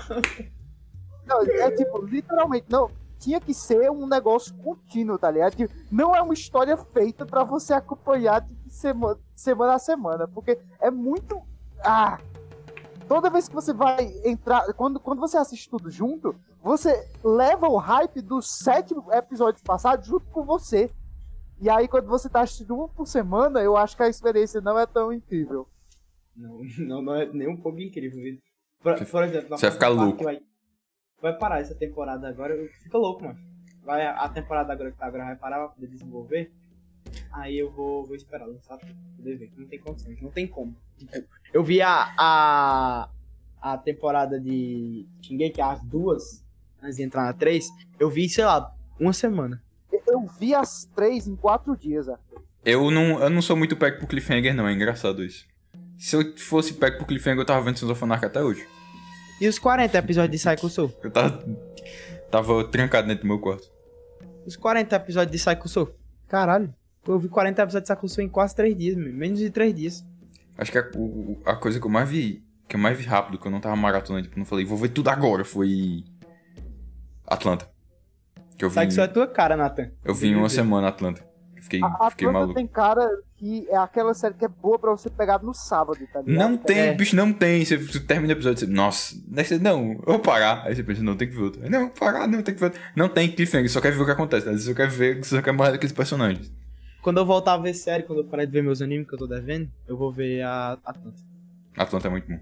Não, é tipo, literalmente, não. Tinha que ser um negócio contínuo, tá ligado? Não é uma história feita pra você acompanhar tipo, semana, semana a semana, porque é muito. Ah! toda vez que você vai entrar, quando, quando você assiste tudo junto, você leva o hype dos sete episódios passados junto com você. E aí, quando você tá assistindo um por semana, eu acho que a experiência não é tão incrível. Não, não, não é nem um pouco incrível. Por, por exemplo, Você vai ficar louco. Vai, vai parar essa temporada agora, eu fico louco, mano. Vai, a temporada agora que tá agora vai parar pra poder desenvolver. Aí eu vou, vou esperar lançar pra poder ver. Não tem condições, não tem como. Eu vi a, a, a temporada de Shingeki, as duas, antes de entrar na três, eu vi, sei lá, uma semana. Eu vi as três em quatro dias, Arthur. Eu não, eu não sou muito pack pro Cliffhanger, não. É engraçado isso. Se eu fosse pack pro Cliffhanger, eu tava vendo Sons of Anarchy até hoje. E os 40 episódios de Psycho Soul? Eu tava, tava trancado dentro do meu quarto. Os 40 episódios de Psycho Soul? Caralho. Eu vi 40 episódios de Psycho Soul em quase 3 dias, meu. menos de 3 dias. Acho que a, o- a coisa que eu mais vi, que eu mais vi rápido, que eu não tava maratonando, tipo, não falei, vou ver tudo agora, foi Atlanta. Que eu vi, Psycho Soul é tua cara, Nathan. eu vi em uma semana Atlanta. Fiquei, A, a fiquei Atlanta maluco. tem cara que é aquela série que é boa pra você pegar no sábado, tá ligado? Não tem, É. bicho, não tem. Você, você termina o episódio e você, nossa, você, não, eu vou parar. Aí você pensa, não, tem que ver outro. Não, parar, não, tem que ver outro. Não tem cliffhanger, só quer ver o que acontece. Né? Só quer ver, só quer mais daqueles personagens. Quando eu voltar a ver série, quando eu parar de ver meus animes que eu tô devendo, eu vou ver a Atlanta. Atlanta é muito bom.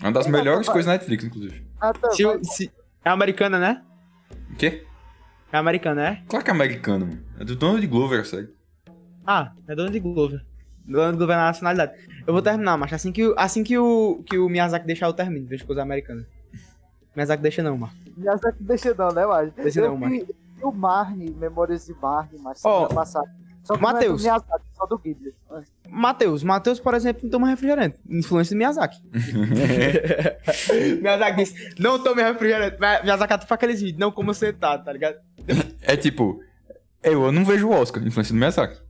É uma das É, melhores mas- coisas da Netflix, inclusive. Tá, Se, se- é americana, né? O quê? É americana, é? Claro que é americano, mano. É do Donald Glover, a série. Ah, é dono de Glover. Dono de Glover na nacionalidade. Eu vou terminar, mas assim que, o- assim que o, que o Miyazaki deixar, eu termino. Vejo coisa americana. Miyazaki deixa não, mano. Miyazaki deixa não, né, Marge? Deixa eu não, vi o Marne, Memórias de Marne, mas semana passada. Só que Mateus. não é do Miyazaki, só do Ghibli. Matheus. Matheus, por exemplo, não toma refrigerante. Influência do Miyazaki. Miyazaki disse, não tome refrigerante. Mi- Miyazaki até faz aqueles vídeos, não como sentado, tá ligado? É tipo, eu, eu não vejo o Oscar, influência do Miyazaki.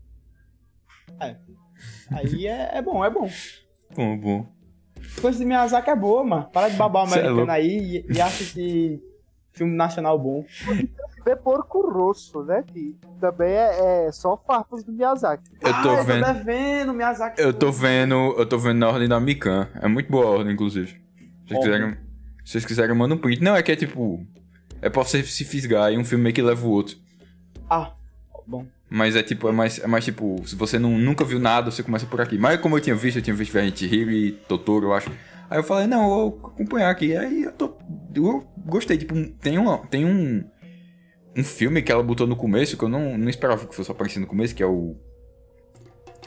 Aí é, é bom, é bom. Bom, bom. Coisa de Miyazaki é boa, mano. Para de babar é americano louco. aí e, e assistir filme nacional bom. Vê Porco Rosso, né? Que também é, é só farpas do Miyazaki. Eu tô ah, Eu vendo. tô devendo, Miyazaki. Eu tô vendo. Eu tô vendo na ordem da Mikan. É muito boa a ordem, inclusive. Se vocês quiserem. Se vocês quiserem, manda um print. Não, é que é tipo. É pra você se fisgar e um filme meio que leva o outro. Ah, bom. Mas é tipo, é mais, é mais tipo, se você não, nunca viu nada, você começa por aqui. Mas como eu tinha visto, eu tinha visto de Chihiro e Totoro, eu acho. Aí eu falei, não, eu vou acompanhar aqui. Aí eu tô. Eu gostei, tipo, tem, uma, tem um. Um filme que ela botou no começo, que eu não, não esperava que fosse aparecer no começo, que é o.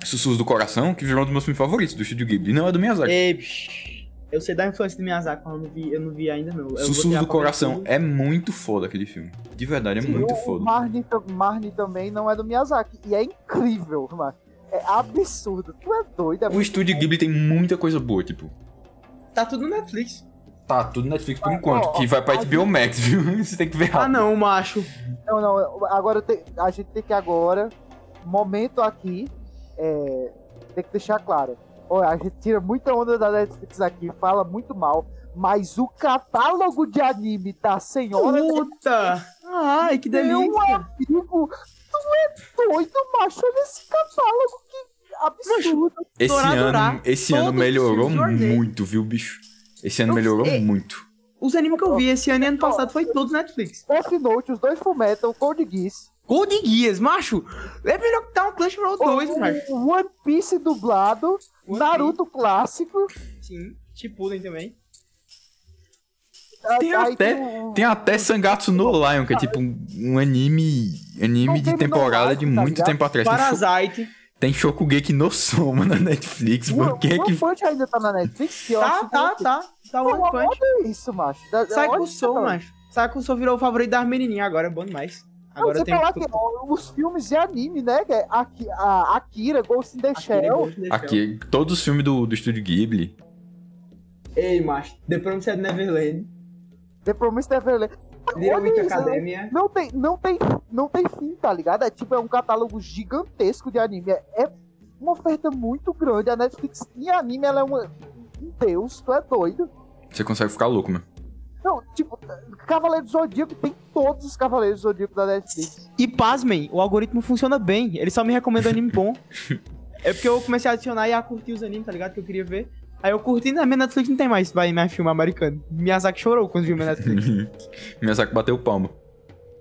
Sussurros do Coração, que virou um dos meus filmes favoritos do Studio Ghibli. Não é do Miyazaki. Ei, bicho. Eu sei da influência do Miyazaki, mas eu não vi, eu não vi ainda não. Eu tirar do Coração tudo. é muito foda aquele filme. De verdade, é Sim, muito o, foda. Marne, Marne também não é do Miyazaki. E é incrível, mano. É absurdo. Tu é doido. É O Estúdio Ghibli tem muita coisa boa, tipo. Tá tudo no Netflix. Tá, tudo Netflix por Ah, enquanto, ó, que vai pra a HBO Max, viu? Você tem que ver Ah rápido. não, macho. Não, não. Agora tem- a gente tem que agora, momento aqui, é, tem que deixar claro. Olha, a gente tira muita onda da Netflix aqui, fala muito mal, mas o catálogo de anime da senhora Puta! Ai, que Meu delícia. amigo, tu é doido, macho. Olha esse catálogo, que absurdo. Esse ano, esse ano melhorou muito, viu, bicho? Esse ano Eu melhorou sei. muito. Os animes que eu vi esse ano e ano passado foi todos Netflix. Death Note, os dois Fullmetal, Code Geass, Gold Geass, macho. É melhor que tá um Clash Royale 2, o- macho. o One Piece dublado, One Naruto clássico. Sim, Shippuden também. Tem aí até, o- tem até Sangatsu no Lion, que é tipo um, um anime, anime de temporada de Life, tá muito ligado? tempo atrás. Parasite. tem Shokugeki no Soma na Netflix, o mano. Quem é One que... Punch ainda tá na Netflix? Que Tá, tá, que- tá. Tá Pô, One Punch. olha isso, macho. Da- Sai com o cara. macho. Sai com o Soul virou o favorito das menininhas agora, é bom demais. Agora você tem falar que ó, os filmes de anime, né? que é a Akira, Ghost in the Shell. Aqui, todos os filmes do, do Estúdio Ghibli. Ei, macho. The Promised Neverland. The Promised Neverland. Olha Witch isso, Academia. Não tem, não, tem, não tem fim, tá ligado? É tipo, é um catálogo gigantesco de anime. É, é uma oferta muito grande. A Netflix em anime, ela é uma... um deus, tu é doido. Você consegue ficar louco, mano. Não, tipo, Cavaleiro do Zodíaco tem todos os Cavaleiros do Zodíaco da Netflix. E pasmem, o algoritmo funciona bem. Ele só me recomenda anime bom. É porque eu comecei a adicionar e a curtir os animes, tá ligado? Que eu queria ver. Aí eu curti, na minha Netflix não tem mais, vai mais filme americano. Miyazaki chorou quando viu minha Netflix. Miyazaki bateu palma.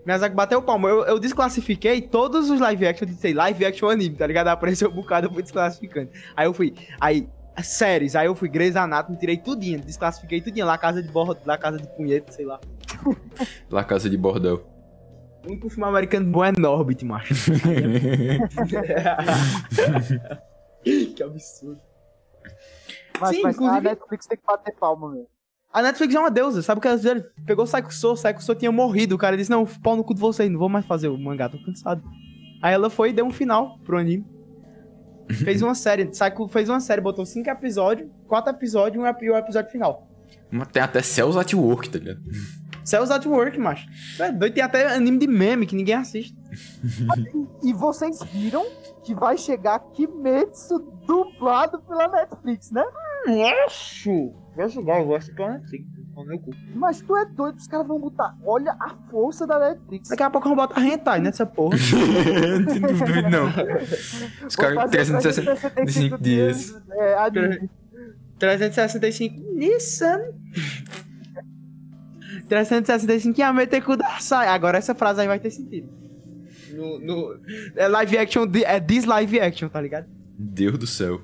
Miyazaki bateu palma. Eu, eu desclassifiquei todos os live action, eu disse live action anime, tá ligado? Apareceu um bocado, eu fui desclassificando. Aí eu fui, aí, séries, aí eu fui Grey's Anatomy, tirei tudinho, desclassifiquei tudinho, lá casa de borra, lá casa de punheta, sei lá. Lá Casa de Bordel. O único filme americano bom é Norbit, macho. que absurdo. Mas, Sim, mas a inclusive- Netflix tem que bater palma mesmo. A Netflix é uma deusa, sabe o que elas fizeram? Pegou o Psycho Soul, Psycho Soul tinha morrido, o cara disse, não, pau no cu de vocês, não vou mais fazer o mangá, tô cansado. Aí ela foi e deu um final pro anime. Fez uma série, Psycho fez uma série, botou cinco episódios, quatro episódios e um e o episódio final. Tem até Cells at Work, tá ligado? Cells at Work, macho. É doido, tem até anime de meme que ninguém assiste. E vocês viram que vai chegar Kimetsu dublado pela Netflix, né? Acho! Vai jogar, eu gosto do Netflix. meu cu. Mas tu é doido, os caras vão botar. Olha a força da Netflix. Daqui a pouco eu vou botar hentai nessa porra. não duvido, não. Os caras fazer 365 dias. É, anime. 365 Nissan. 365 Yamete Kudasai. Agora essa frase aí vai ter sentido. No, no- é live action, é this live action, tá ligado? Deus do céu.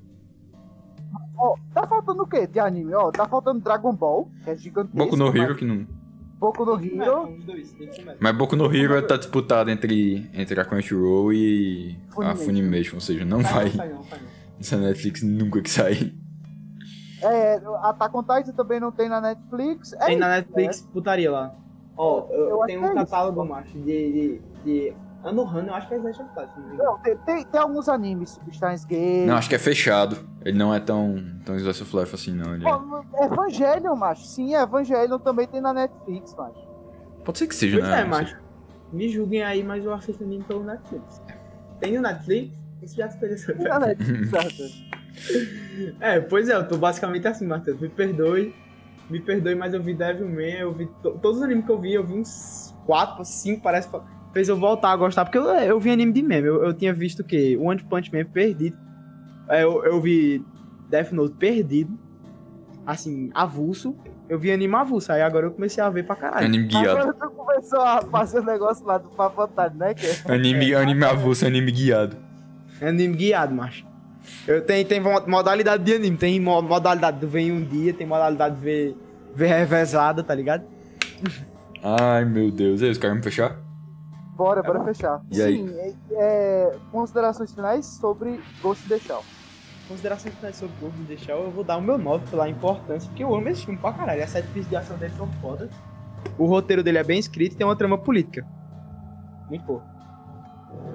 Ó, tá faltando o quê de anime? Ó, tá faltando Dragon Ball, que é gigantesco. Boku no mas- Hero que não. Boku no Hero. Mas Boku no Hero tá disputado entre, entre a Crunchyroll e a Funimation. Funimation, ou seja, não vai. Essa Netflix nunca que sai. É, Attack on Titan também não tem na Netflix. É Tem na isso, Netflix, putaria lá. Ó, eu, Eu acho tenho que é um isso. catálogo, macho, de, de, de Anohana, eu acho que é Slash of Life, não tem, tem, tem alguns animes, Substance Game. Não, acho que é fechado. Ele não é tão, tão Slice of Life assim, não. Ele é- Ó, Evangelion, macho. Sim, Evangelion também tem na Netflix, macho. Pode ser que seja, Pois né? é, macho. Me julguem aí, mas eu assisto anime pelo Netflix. Tem no Netflix? Isso já se Tem na Netflix, certo? É, pois é, eu tô basicamente assim, Matheus. Me perdoe. Me perdoe, mas eu vi Devilman, eu vi. to- todos os animes que eu vi, eu vi uns 4, 5, parece. Fez eu voltar a gostar, porque eu, eu vi anime de meme. Eu, eu tinha visto o quê? One Punch Man perdido. É, Eu, eu vi Death Note perdido. Assim, avulso. Eu vi anime avulso, aí agora eu comecei a ver pra caralho. Anime guiado. Agora tu começou a fazer o negócio lá do Pra Vontade, né? Que é- Anime, anime avulso, anime guiado. Anime guiado, macho. Eu tenho, tem mo- modalidade de anime. Tem mo- modalidade do ver em um dia, tem modalidade de ver, ver revezada, tá ligado? Ai, meu Deus. E aí, os caras me fechar? Bora, bora fechar. E aí? Sim, é, é, considerações finais sobre Ghost in the Shell. Considerações finais sobre Ghost in the Shell, eu vou dar o meu 9 pela importância, porque eu amo esse filme pra caralho. As sete pistas de ação dele são fodas. O roteiro dele é bem escrito e tem uma trama política. Muito boa.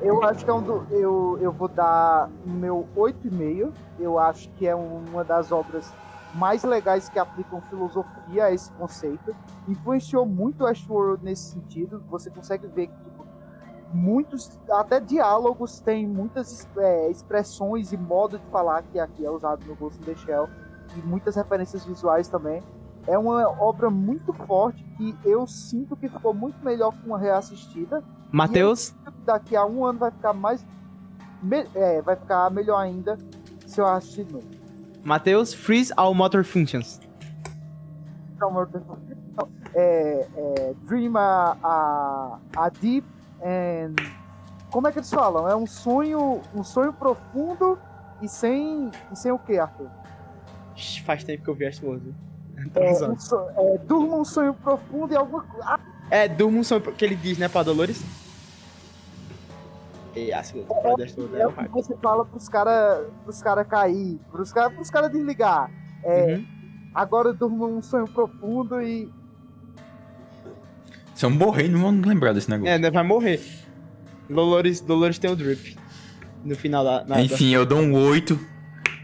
Eu acho que é um do, eu, eu vou dar o meu 8,5. Eu acho que é uma das obras mais legais que aplicam filosofia a esse conceito. Influenciou muito o Westworld nesse sentido. Você consegue ver que muitos, até diálogos, tem muitas é, expressões e modo de falar que aqui é usado no Ghost in the Shell. E muitas referências visuais também. É uma obra muito forte que eu sinto que ficou muito melhor com uma reassistida Matheus, daqui a um ano vai ficar mais. me- é, vai ficar melhor ainda se eu assistir de novo. Matheus, freeze all motor functions. Deus. Então, é, é, Dream a, a, a Deep and. Como é que eles falam? É um sonho, um sonho profundo e sem, e sem o que, Arthur? Faz tempo que eu vi Westworld. É, um é, durma um sonho profundo e alguma coisa. Ah, É, durma um sonho que ele diz, né, pra Dolores? E assim, pra Westworld é é o o que hype. você fala pros caras pros cara cair, pros caras pros cara desligar. É, Uhum. Agora durma um sonho profundo e. Se eu morrer, não vão lembrar desse negócio. É, vai morrer. Dolores, Dolores tem o drip. No final da. Enfim, eu dou um 8.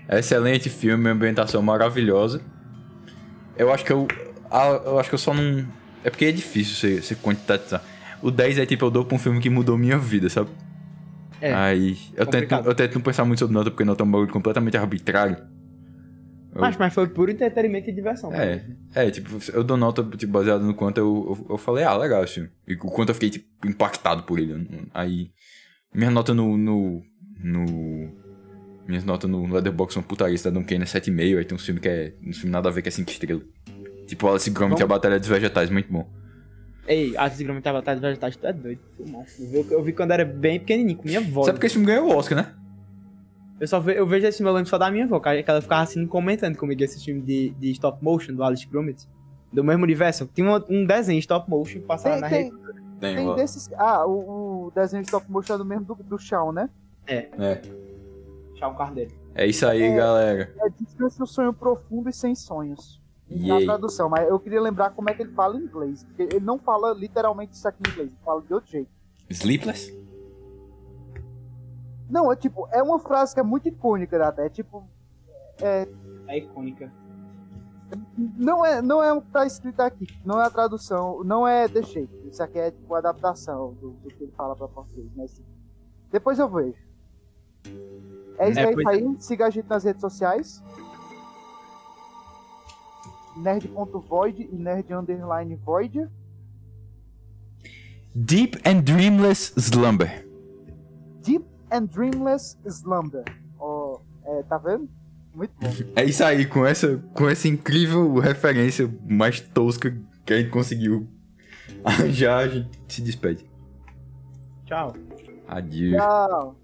Excelente filme, ambientação maravilhosa. Eu acho que eu. ah, Eu acho que eu só não. É porque é difícil você, você quantitizar. O 10 é tipo, eu dou pra um filme que mudou minha vida, sabe? É, Aí. Eu tento, eu tento não pensar muito sobre nota, porque nota é um bagulho completamente arbitrário. Eu- Mas, mas foi puro entretenimento e diversão. É, é, tipo, eu dou nota tipo, baseado no quanto eu, eu, eu falei, ah, legal esse filme. E o quanto eu fiquei, tipo, impactado por ele. Aí, minha nota no, no, no, Minhas notas no Leatherbox são putaria, Cidadão Kane é 7,5, aí tem um filme que é. Um filme nada a ver que é 5 estrelas. Tipo Alice Gromit e a Batalha dos Vegetais, muito bom. Ei, a Gromit a Batalha dos Vegetais, tu é doido. Filmão. Eu vi, eu vi quando era bem pequenininho, com minha avó. Sabe porque esse filme ganhou o Oscar, né? Eu só ve, eu vejo esse filme, eu lembro só da minha avó, que ela ficava assim comentando comigo esse filme de, de stop motion do Alice Gromit. Do mesmo universo. Tinha um, um desenho stop motion que passava Tem, na tem, rede. Tem, tem ó. desses. Ah, o, o desenho de stop motion é do mesmo do, do Shawn, né? É. Tchau, Cardeiro. É isso aí, É. galera. É Descanse um sonho profundo e sem sonhos. Na Yay. tradução, mas eu queria lembrar como é que ele fala em inglês. Porque ele não fala literalmente isso aqui em inglês, ele fala de outro jeito. Sleepless? Não, é tipo, é uma frase que é muito icônica até. É tipo. É icônica. Não é, não é o que tá escrito aqui. Não é a tradução, não é The Shape. Isso aqui é tipo a adaptação do, do que ele fala pra português. Mas depois eu vejo. É isso É, aí, pois- aí. Siga a gente nas redes sociais. Nerd.void e nerd underline void. Deep and Dreamless Slumber. Deep and Dreamless Slumber. Ó, é, tá vendo? Muito bom. É isso aí, com essa, com essa incrível referência mais tosca que a gente conseguiu arranjar, a gente se despede. Tchau. Adiós. Tchau.